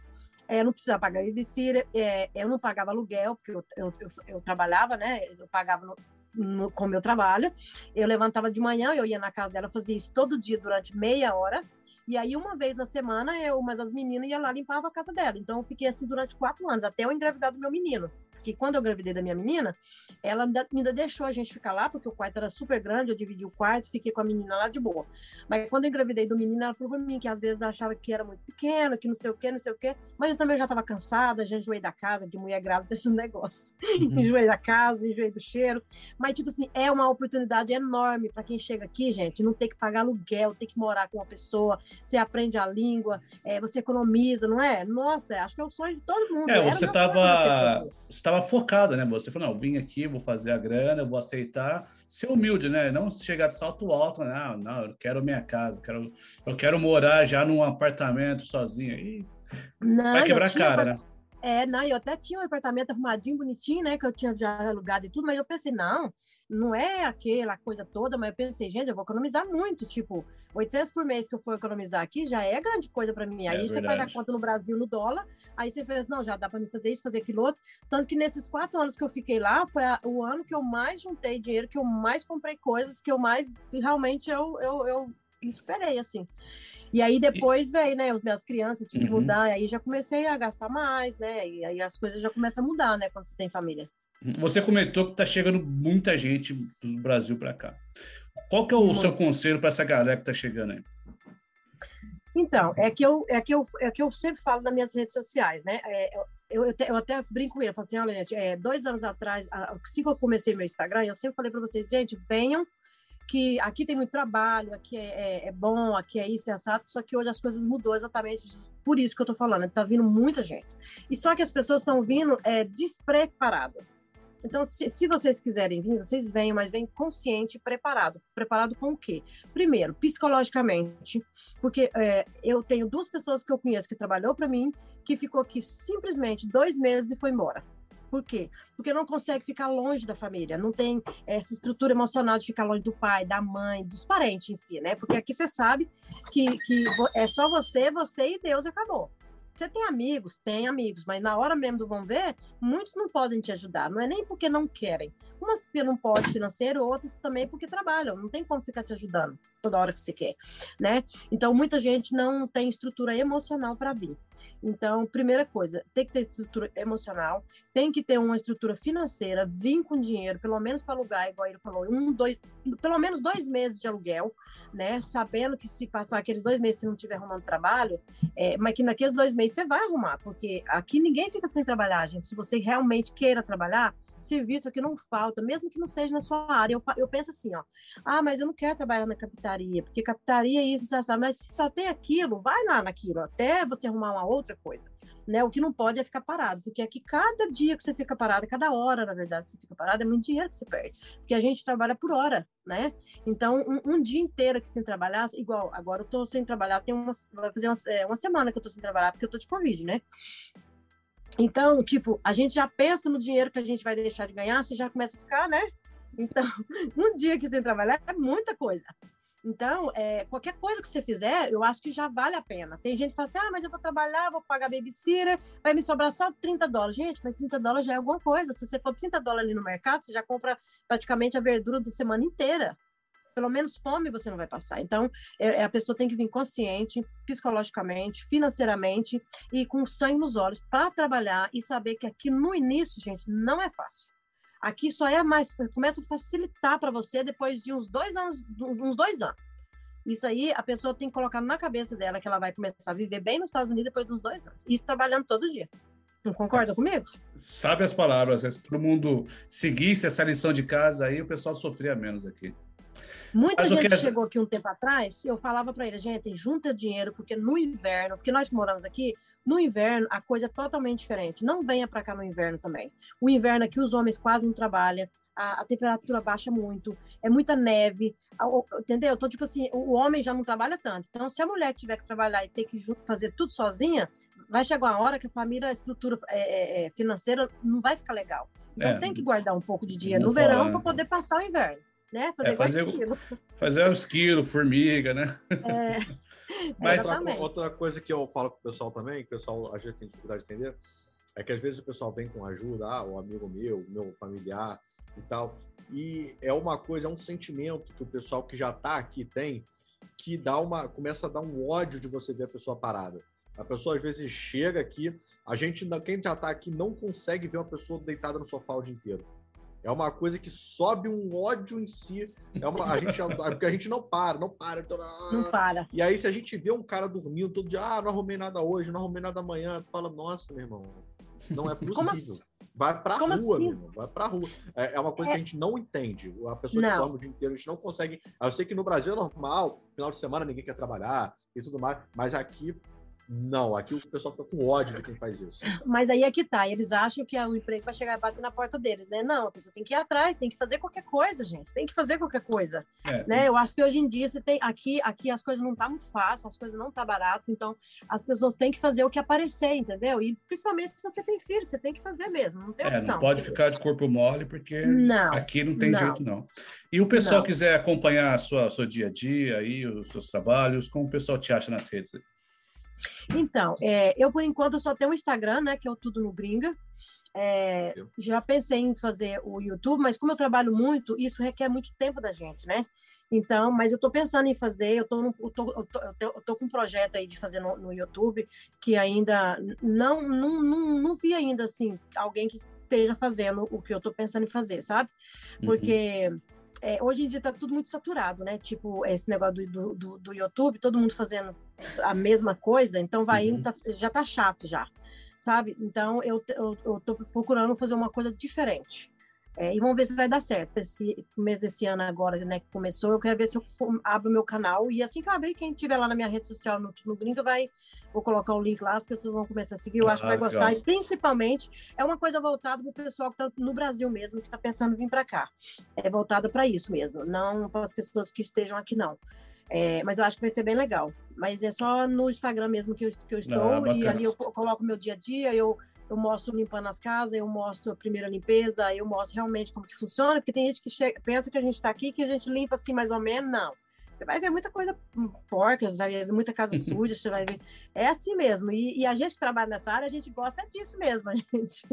é, eu não precisava pagar babysitter, é, eu não pagava aluguel, porque eu, eu, eu, eu trabalhava, né? Eu pagava no, no, com o meu trabalho. Eu levantava de manhã, eu ia na casa dela, fazia isso todo dia durante meia hora. E aí, uma vez na semana, eu, mas as meninas iam lá limpava a casa dela. Então, eu fiquei assim durante quatro anos, até eu engravidar do meu menino porque quando eu gravidei da minha menina, ela ainda deixou a gente ficar lá, porque o quarto era super grande, eu dividi o quarto, fiquei com a menina lá de boa. Mas quando eu engravidei do menino, ela falou pra mim que às vezes achava que era muito pequeno, que não sei o quê, não sei o quê. Mas eu também já estava cansada, já enjoei da casa, de mulher grávida, esse negócio. Uhum. enjoei da casa, enjoei do cheiro. Mas, tipo assim, é uma oportunidade enorme para quem chega aqui, gente, não ter que pagar aluguel, ter que morar com uma pessoa, você aprende a língua, é, você economiza, não é? Nossa, acho que é o sonho de todo mundo. É, você estava você estava focada, né? Você falou, não, vim aqui, vou fazer a grana, eu vou aceitar. Ser humilde, né? Não chegar de salto alto, não, né? ah, não, eu quero minha casa, eu quero, eu quero morar já num apartamento sozinho. aí não, vai quebrar a cara, né? É, não, eu até tinha um apartamento arrumadinho, bonitinho, né? Que eu tinha já alugado e tudo, mas eu pensei, não, não é aquela coisa toda, mas eu pensei, gente, eu vou economizar muito, tipo, 800 por mês que eu for economizar aqui já é grande coisa para mim. Aí é você faz a conta no Brasil no dólar, aí você fez, não, já dá para me fazer isso, fazer aquilo outro. Tanto que nesses quatro anos que eu fiquei lá, foi a, o ano que eu mais juntei dinheiro, que eu mais comprei coisas, que eu mais, realmente, eu, eu, eu esperei, assim. E aí depois veio, né, as minhas crianças, tive que uhum. mudar, aí já comecei a gastar mais, né, e aí as coisas já começam a mudar, né, quando você tem família. Você comentou que está chegando muita gente do Brasil para cá. Qual que é o Muito. seu conselho para essa galera que está chegando aí? Então, é que, eu, é, que eu, é que eu sempre falo nas minhas redes sociais, né? É, eu, eu, eu, até brinco com ele, falo assim, olha, gente, é, dois anos atrás, assim que eu comecei meu Instagram, eu sempre falei para vocês, gente, venham que aqui tem muito trabalho, aqui é, é, é bom, aqui é isso, é exato, só que hoje as coisas mudou exatamente por isso que eu estou falando, está vindo muita gente. E só que as pessoas estão vindo é, despreparadas. Então, se, se, vocês quiserem vir, vocês venham, mas vem consciente, preparado. Preparado com o quê? Primeiro, psicologicamente, porque é, eu tenho duas pessoas que eu conheço que trabalhou para mim, que ficou aqui simplesmente dois meses e foi embora. Por quê? Porque não consegue ficar longe da família, não tem essa estrutura emocional de ficar longe do pai, da mãe, dos parentes em si, né? Porque aqui você sabe que, que é só você, você e Deus acabou. Você tem amigos? Tem amigos, mas na hora mesmo do vão ver, muitos não podem te ajudar. Não é nem porque não querem. Umas porque não pode financeiro, outras também porque trabalham. Não tem como ficar te ajudando toda hora que você quer, né? Então, muita gente não tem estrutura emocional para vir. Então, primeira coisa, tem que ter estrutura emocional, tem que ter uma estrutura financeira, vir com dinheiro, pelo menos para alugar, igual ele falou, um, dois, pelo menos dois meses de aluguel, né? Sabendo que se passar aqueles dois meses, se não estiver arrumando trabalho, é, mas que naqueles dois meses você vai arrumar, porque aqui ninguém fica sem trabalhar, gente. Se você realmente queira trabalhar, serviço aqui não falta, mesmo que não seja na sua área. Eu, eu penso assim, ó, ah, mas eu não quero trabalhar na capitaria, porque capitaria é isso, você sabe, mas se só tem aquilo, vai lá naquilo, até você arrumar uma outra coisa. Né? O que não pode é ficar parado, porque aqui cada dia que você fica parado, cada hora, na verdade, que você fica parado, é muito dinheiro que você perde, porque a gente trabalha por hora, né? Então, um, um dia inteiro que sem trabalhar, igual, agora eu tô sem trabalhar, tem uma, vai fazer uma, é, uma semana que eu tô sem trabalhar, porque eu tô de Covid, né? Então, tipo, a gente já pensa no dinheiro que a gente vai deixar de ganhar, você já começa a ficar, né? Então, um dia que sem trabalhar é muita coisa. Então, é, qualquer coisa que você fizer, eu acho que já vale a pena. Tem gente que fala assim, ah, mas eu vou trabalhar, vou pagar babysitter, vai me sobrar só 30 dólares. Gente, mas 30 dólares já é alguma coisa. Se você for 30 dólares ali no mercado, você já compra praticamente a verdura da semana inteira pelo menos fome você não vai passar. Então, é, é, a pessoa tem que vir consciente, psicologicamente, financeiramente e com sangue nos olhos para trabalhar e saber que aqui no início, gente, não é fácil. Aqui só é mais, começa a facilitar para você depois de uns dois anos, uns dois anos. Isso aí a pessoa tem que colocar na cabeça dela que ela vai começar a viver bem nos Estados Unidos depois de uns dois anos. Isso trabalhando todo dia. Não concorda comigo? Sabe as palavras, se todo mundo seguisse essa lição de casa aí, o pessoal sofria menos aqui. Muita Mas gente chegou aqui um tempo atrás, eu falava para ele, gente, junta dinheiro, porque no inverno, porque nós moramos aqui, no inverno a coisa é totalmente diferente. Não venha para cá no inverno também. O inverno aqui os homens quase não trabalham, a, a temperatura baixa muito, é muita neve, a, entendeu? Então, tipo assim, o, o homem já não trabalha tanto. Então, se a mulher tiver que trabalhar e ter que fazer tudo sozinha, vai chegar uma hora que a família, a estrutura é, é, é financeira não vai ficar legal. Então, é, tem que guardar um pouco de dinheiro no verão para poder passar o inverno né? Fazer, é, fazer esquilo. Fazer o esquilo, formiga, né? É, Mas outra, outra coisa que eu falo com o pessoal também, que o pessoal a gente tem dificuldade de entender, é que às vezes o pessoal vem com ajuda, ah, o amigo meu, meu familiar e tal, e é uma coisa, é um sentimento que o pessoal que já está aqui tem, que dá uma, começa a dar um ódio de você ver a pessoa parada. A pessoa às vezes chega aqui, a gente, quem já está aqui, não consegue ver uma pessoa deitada no sofá o dia inteiro. É uma coisa que sobe um ódio em si. É uma, a gente, porque a gente não para, não para. Então, ah. Não para. E aí, se a gente vê um cara dormindo todo dia, ah, não arrumei nada hoje, não arrumei nada amanhã, tu fala, nossa, meu irmão, não é possível. Assim? Vai pra Como rua, assim? meu irmão, vai pra rua. É, é uma coisa é... que a gente não entende. A pessoa não. que dorme o dia inteiro, a gente não consegue. Eu sei que no Brasil é normal, final de semana ninguém quer trabalhar e tudo mais, mas aqui não, aqui o pessoal fica com ódio de quem faz isso. Mas aí é que tá, eles acham que o emprego vai chegar e bater na porta deles, né? Não, a pessoa tem que ir atrás, tem que fazer qualquer coisa, gente, tem que fazer qualquer coisa, é, né? Tem... Eu acho que hoje em dia você tem aqui, aqui as coisas não tá muito fácil, as coisas não tá barato, então as pessoas têm que fazer o que aparecer, entendeu? E principalmente se você tem filho, você tem que fazer mesmo, não tem é, opção. Não pode ficar de corpo mole porque não, aqui não tem não. jeito não. E o pessoal não. quiser acompanhar a sua seu dia a dia aí, os seus trabalhos, como o pessoal te acha nas redes? Então, é, eu por enquanto só tenho o Instagram, né, que é o Tudo no Gringa. É, já pensei em fazer o YouTube, mas como eu trabalho muito, isso requer muito tempo da gente, né? Então, mas eu estou pensando em fazer, eu estou com um projeto aí de fazer no, no, YouTube, que ainda não, não, não, não vi ainda, assim, alguém que esteja fazendo o que eu estou pensando em fazer, sabe? Uhum. Porque... Uhum é, hoje em dia está tudo muito saturado, né? Tipo, esse negócio do, do, do, YouTube, todo mundo fazendo a mesma coisa, então vai uhum. indo, tá, já tá chato já, sabe? Então eu, eu, eu tô procurando fazer uma coisa diferente. É, e vamos ver se vai dar certo. Esse mês desse ano agora, né, que começou, eu quero ver se eu abro meu canal. E assim que eu abrir, quem tiver lá na minha rede social, no, no Gringo, vai... Vou colocar o link lá, as pessoas vão começar a seguir. Eu acho que vai gostar. E principalmente, é uma coisa voltada para o pessoal que está no Brasil mesmo, que está pensando em vir para cá. É voltada para isso mesmo, não para as pessoas que estejam aqui, não. É, mas eu acho que vai ser bem legal. Mas é só no Instagram mesmo que eu, que eu estou, ah, e ali eu coloco meu dia a dia, eu eu mostro limpando as casas, eu mostro a primeira limpeza, eu mostro realmente como que funciona, porque tem gente que chega, pensa que a gente está aqui, que a gente limpa assim mais ou menos, não. Você vai ver muita coisa porca, você vai ver muita casa suja, você vai ver. É assim mesmo. E, e, a gente que trabalha nessa área, a gente gosta disso mesmo. A gente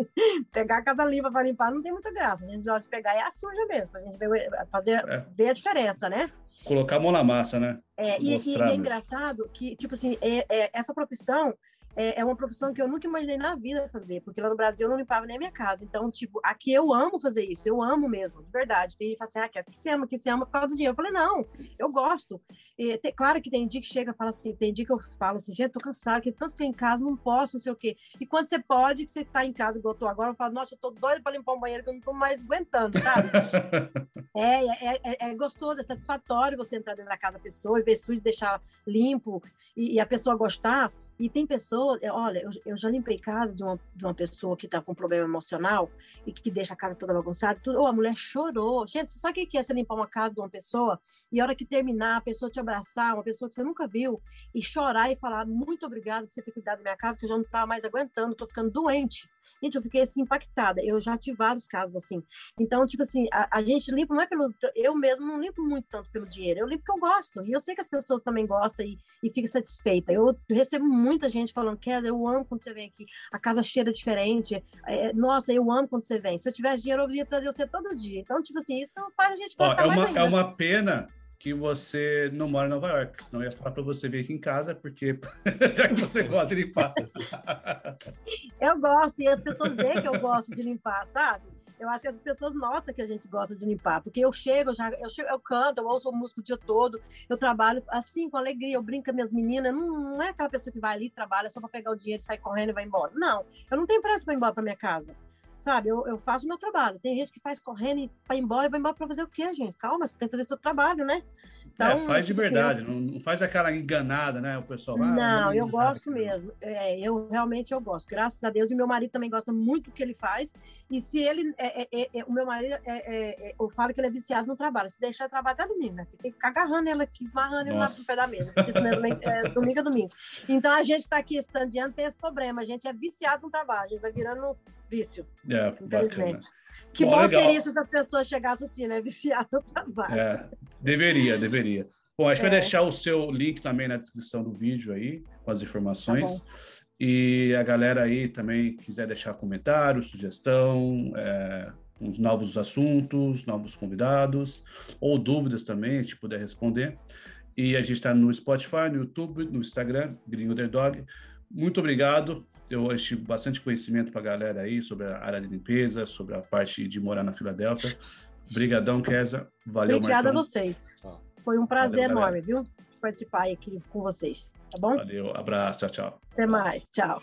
pegar a casa limpa para limpar não tem muita graça. A gente gosta de pegar é a suja mesmo, para a gente ver, fazer, é. ver a diferença, né? Colocar a mão na massa, né? É, e, e, é engraçado que, tipo assim, é, é, essa profissão é, é, uma profissão que eu nunca imaginei na vida fazer, porque lá no Brasil eu não limpava nem a minha casa. Então, tipo, aqui eu amo fazer isso, eu amo mesmo, de verdade. Tem gente que fala assim, ah, que você ama, que você ama por causa do dinheiro. Eu falei, não, eu gosto. E, tem, claro que tem dia que chega e fala assim, tem dia que eu falo assim, gente, tô cansada, que tanto que em casa, não posso, não sei o quê. E quando você pode, que você tá em casa, igual eu tô agora, eu falo, nossa, eu tô doida pra limpar um banheiro que eu não tô mais aguentando, sabe? é, é, é, é, gostoso, é satisfatório você entrar dentro da casa da pessoa e ver sujo, deixar limpo e, e a pessoa gostar. E tem pessoas, é, olha, eu, eu, já limpei casa de uma, de uma pessoa que está com problema emocional e que deixa a casa toda bagunçada. Tudo, ou a mulher chorou. Gente, você sabe o que é você limpar uma casa de uma pessoa e a hora que terminar, a pessoa te abraçar, uma pessoa que você nunca viu, e chorar e falar: muito obrigado por você ter cuidado da minha casa, que eu já não estava mais aguentando, estou ficando doente. Gente, eu fiquei assim impactada. Eu já tive vários casos assim. Então, tipo assim, a, a, gente limpa não é pelo. Eu mesmo não limpo muito tanto pelo dinheiro. Eu limpo porque eu gosto. E eu sei que as pessoas também gostam e, e ficam satisfeitas. Eu recebo muita gente falando, que eu amo quando você vem aqui. A casa cheira diferente. É, nossa, eu amo quando você vem. Se eu tivesse dinheiro, eu ia trazer você todo dia. Então, tipo assim, isso faz a gente gostar Ó, é uma, É uma pena que você não mora em Nova York. Não ia falar para você vir aqui em casa, porque já que você gosta de limpar. eu gosto, e as pessoas veem que eu gosto de limpar, sabe? Eu acho que as pessoas notam que a gente gosta de limpar, porque eu chego, eu já, eu, chego, eu canto, eu ouço música o dia todo, eu trabalho assim, com alegria, eu brinco com minhas meninas, não, não é aquela pessoa que vai ali, trabalha só para pegar o dinheiro, sai correndo e vai embora. Não, eu não tenho pressa para ir embora para minha casa sabe? Eu, eu faço o meu trabalho. Tem gente que faz correndo para ir embora, vai embora para fazer o quê, gente? Calma, você tem que fazer seu trabalho, né? Então, é, faz de assim, verdade, não, faz aquela enganada, né? O pessoal. Ah, não, eu gosto mesmo. É, eu realmente eu gosto. Graças a Deus. E meu marido também gosta muito do que ele faz. E se ele. É, é, é, é o meu marido, é, eu falo que ele é viciado no trabalho. Se deixar trabalhar até domingo, né? Tem que ficar agarrando ela aqui, amarrando ele lá no pé da mesa. domingo a domingo. Então a gente está aqui estandeando, tem esse problema. A gente é viciado no trabalho. A gente vai virando vício. É, infelizmente. Bacana. Que bom, bom seria se essas pessoas chegassem assim, né? Viciado no trabalho. É, deveria, deveria. Bom, a gente é. vai deixar o seu link também na descrição do vídeo aí, com as informações. Tá e a galera aí também quiser deixar comentário, sugestão, é, uns novos assuntos, novos convidados, ou dúvidas também, a gente puder responder. E a gente está no Spotify, no YouTube, no Instagram, Gringo Underdog. Muito obrigado eu achei bastante conhecimento para a galera aí sobre a área de limpeza, sobre a parte de morar na Filadélfia. Obrigadão, Kesa. Valeu, Obrigada Marcão. a vocês. Foi um prazer Valeu, enorme, viu? Participar aqui com vocês, tá bom? Valeu, abraço, tchau, tchau. Até mais, tchau.